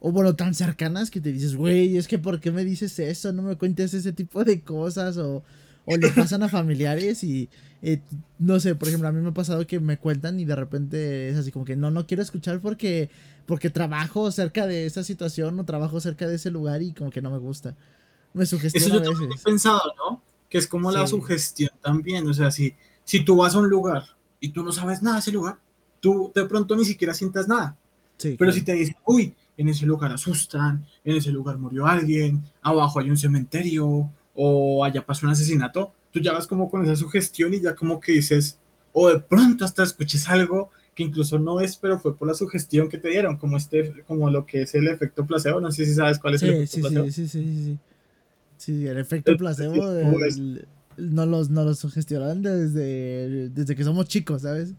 O bueno, tan cercanas que te dices, güey, es que ¿por qué me dices eso? No me cuentes ese tipo de cosas. O, o le pasan a familiares y eh, no sé, por ejemplo, a mí me ha pasado que me cuentan y de repente es así como que no, no quiero escuchar porque, porque trabajo cerca de esa situación o trabajo cerca de ese lugar y como que no me gusta. Me sugestiona Eso yo a veces. he pensado, ¿no? Que es como la sugestión también, o sea, si, si tú vas a un lugar y tú no sabes nada de ese lugar, tú de pronto ni siquiera sientas nada. Pero si te dicen, uy, en ese lugar asustan, en ese lugar murió alguien, abajo hay un cementerio, o allá pasó un asesinato, tú ya vas como con esa sugestión y ya como que dices, o de pronto hasta escuches algo que incluso no es, pero fue por la sugestión que te dieron, como este, como lo que es el efecto placebo, no sé si sabes cuál es el efecto sí, placebo. Sí, sí, sí, sí, sí, el efecto placebo no los, no los sugestionan desde, desde que somos chicos, ¿sabes?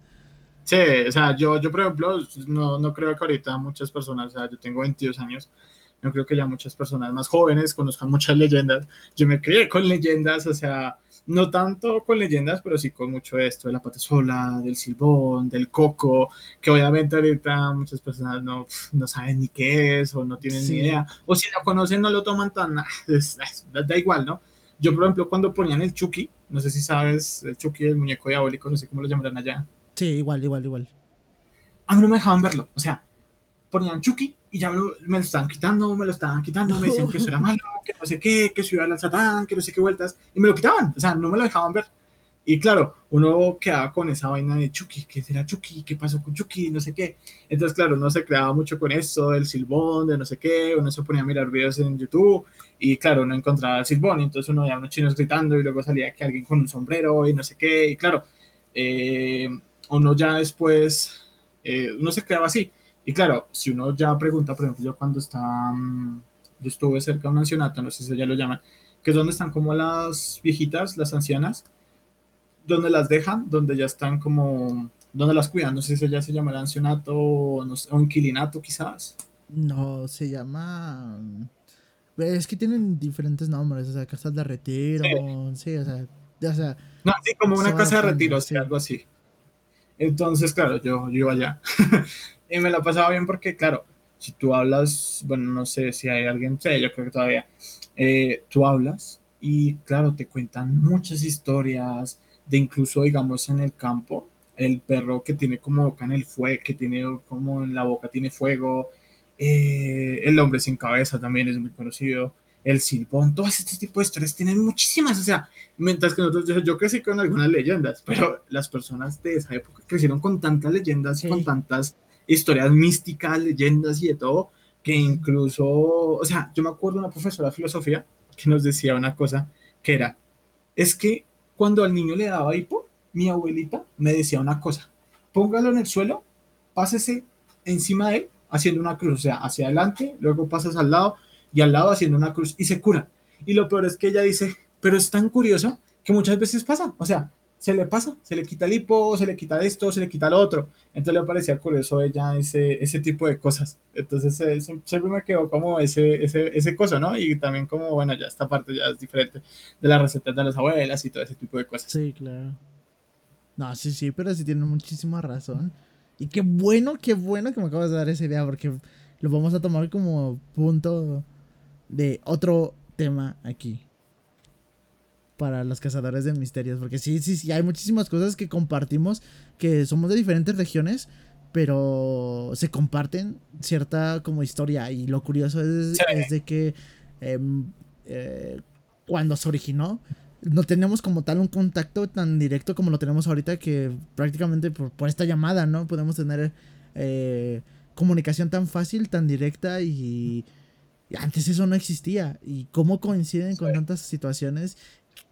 Sí, o sea, yo, yo por ejemplo, no, no creo que ahorita muchas personas, o sea, yo tengo 22 años, yo creo que ya muchas personas más jóvenes conozcan muchas leyendas. Yo me crié con leyendas, o sea, no tanto con leyendas, pero sí con mucho esto de la pata sola, del silbón, del coco, que obviamente ahorita muchas personas no, no saben ni qué es o no tienen ni idea, o si lo conocen no lo toman tan, da igual, ¿no? Yo, por ejemplo, cuando ponían el Chucky, no sé si sabes, el Chucky, el muñeco diabólico, no sé cómo lo llamarán allá. Sí, igual, igual, igual. A mí no me dejaban verlo, o sea, ponían Chucky y ya me lo estaban quitando, me lo estaban quitando, me decían que eso era malo, que no sé qué, que eso iba al Satán, que no sé qué vueltas, y me lo quitaban, o sea, no me lo dejaban ver. Y claro, uno quedaba con esa vaina de Chucky, ¿qué será Chucky? ¿Qué pasó con Chucky? No sé qué. Entonces, claro, uno se creaba mucho con esto, del silbón, de no sé qué, uno se ponía a mirar videos en YouTube y claro, uno encontraba el silbón entonces uno veía unos chinos gritando y luego salía que alguien con un sombrero y no sé qué. Y claro, eh, uno ya después, eh, uno se creaba así. Y claro, si uno ya pregunta, por ejemplo, yo cuando está, mm, yo estuve cerca de un ancianato, no sé si ya lo llaman, que es donde están como las viejitas, las ancianas, donde las dejan, donde ya están como, donde las cuidan, no sé si ya se llama el ancianato o, no sé, o inquilinato quizás. No, se llama... Es que tienen diferentes nombres, o sea, casas de retiro, sí, o, sea, o sea... No, sí, como una casa de retiro, sí. algo así. Entonces, claro, yo, yo iba allá. y me la pasaba bien porque, claro, si tú hablas, bueno, no sé si hay alguien, sé, yo creo que todavía, eh, tú hablas y, claro, te cuentan muchas historias, de incluso, digamos, en el campo, el perro que tiene como boca en el fuego, que tiene como en la boca tiene fuego, eh, el hombre sin cabeza también es muy conocido, el silbón, todo este tipo de historias tienen muchísimas, o sea, mientras que nosotros, yo, crecí con algunas leyendas, pero las personas de esa época crecieron con tantas leyendas, con tantas historias místicas, leyendas y de todo, que incluso, o sea, yo me acuerdo de una profesora de filosofía que nos decía una cosa que era, es que cuando al niño le daba hipo, mi abuelita me decía una cosa, póngalo en el suelo, pásese encima de él haciendo una cruz, o sea, hacia adelante, luego pasas al lado y al lado haciendo una cruz y se cura. Y lo peor es que ella dice, pero es tan curioso que muchas veces pasa, o sea, se le pasa, se le quita el hipo, se le quita esto, se le quita lo otro. Entonces le parecía curioso ella ese, ese tipo de cosas. Entonces eh, siempre me quedó como ese, ese, ese cosa, ¿no? Y también como, bueno, ya esta parte ya es diferente de las recetas de las abuelas y todo ese tipo de cosas. Sí, claro. No, sí, sí, pero sí tiene muchísima razón. Y qué bueno, qué bueno que me acabas de dar esa idea, porque lo vamos a tomar como punto de otro tema aquí para los cazadores de misterios. Porque sí, sí, sí, hay muchísimas cosas que compartimos, que somos de diferentes regiones, pero se comparten cierta como historia. Y lo curioso es, de que em, eh, cuando se originó, no teníamos como tal un contacto tan directo como lo tenemos ahorita, que prácticamente por, esta llamada, ¿no? Podemos tener eh, comunicación tan fácil, tan directa y... Antes eso no existía. Y cómo coinciden con tantas situaciones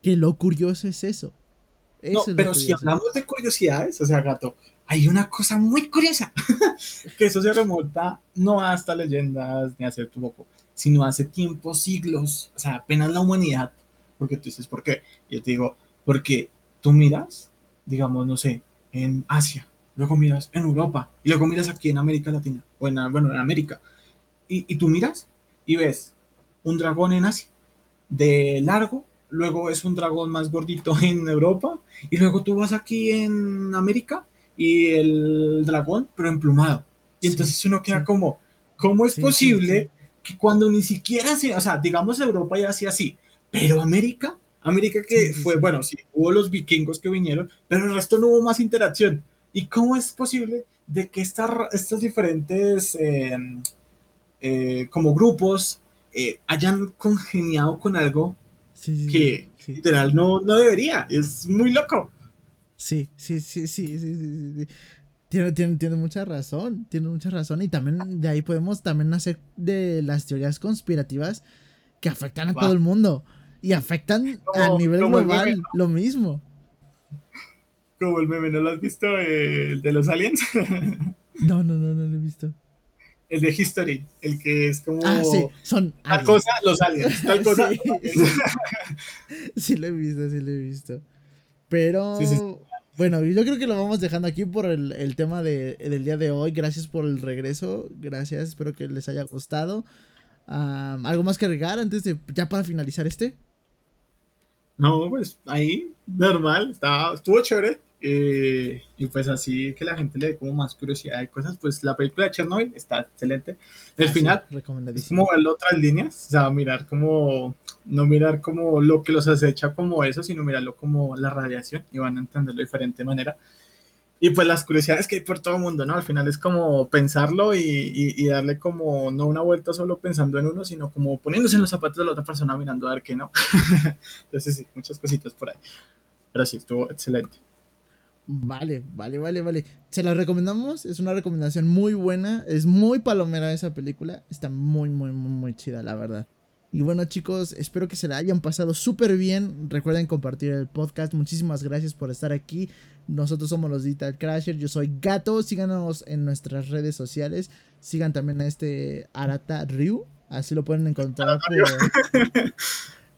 que lo curioso es eso. no, pero si hablamos de curiosidades, o sea, gato, hay una cosa muy curiosa, que eso se remonta no hasta leyendas ni hace tu poco, sino hace tiempos, siglos, o sea, apenas la humanidad, porque tú dices, ¿por qué? Yo te digo, porque tú miras, digamos, no sé, en Asia, luego miras en Europa, y luego miras aquí en América Latina, o en, bueno, en América, y, y tú miras y ves un dragón en Asia, de largo luego es un dragón más gordito en Europa, y luego tú vas aquí en América y el dragón, pero emplumado. Y entonces uno queda como, ¿cómo es posible que cuando ni siquiera se, o sea, digamos Europa ya hacía así, pero América, América que fue, bueno, sí, hubo los vikingos que vinieron, pero el resto no hubo más interacción. ¿Y cómo es posible de que esta, estos diferentes em, eh, como grupos eh, hayan congeniado con algo que literal no, no debería, es muy loco. Sí, sí, sí, sí, sí, Tiene, tiene, tiene, mucha razón, tiene mucha razón. Y también de ahí podemos también hacer de las teorías conspirativas que afectan a todo el mundo. Y afectan a nivel global lo mismo. Como el meme, ¿no lo has visto? El de los aliens. no, no, no, no lo he visto el de History, el que es como. Ah, sí, son. Tal cosa, los aliens. Tal cosa. Sí. lo he visto, sí lo he visto. Pero. Bueno, yo creo que lo vamos dejando aquí por el, tema de, del día de hoy. Gracias por el regreso. Gracias, espero que les haya gustado. ¿Algo más que agregar antes de ya para finalizar este? No, pues ahí, normal, estaba, estuvo chévere. Eh, y pues así que la gente le dé como más curiosidad de cosas, pues la película de Chernobyl está excelente. El ah, final es como verlo otras líneas, o sea, mirar como, no mirar como lo que los acecha como eso, sino mirarlo como la radiación y van a entenderlo de diferente manera. Y pues las curiosidades que hay por todo el mundo, ¿no? Al final es como pensarlo y, y, darle como, no una vuelta solo pensando en uno, sino como poniéndose en los zapatos de la otra persona mirando a ver qué no. Entonces sí, muchas cositas por ahí. pero sí, estuvo excelente. Vale, vale, vale, vale. Se la recomendamos, es una recomendación muy buena, es muy palomera esa película, está muy, muy, muy, muy chida, la verdad. Y bueno chicos, espero que se la hayan pasado súper bien. Recuerden compartir el podcast. Muchísimas gracias por estar aquí. Nosotros somos los Digital Crasher. Yo soy Gato. Síganos en nuestras redes sociales. Sigan también a este Arata Ryu. Así lo pueden encontrar por...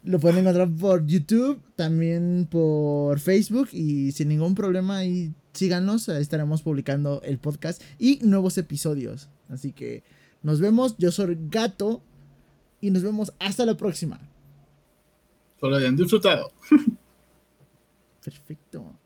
Lo pueden encontrar por YouTube, también por Facebook y sin ningún problema ahí síganos, estaremos publicando el podcast y nuevos episodios. Así que nos vemos, yo soy Gato y nos vemos hasta la próxima. Que lo hayan disfrutado. Perfecto.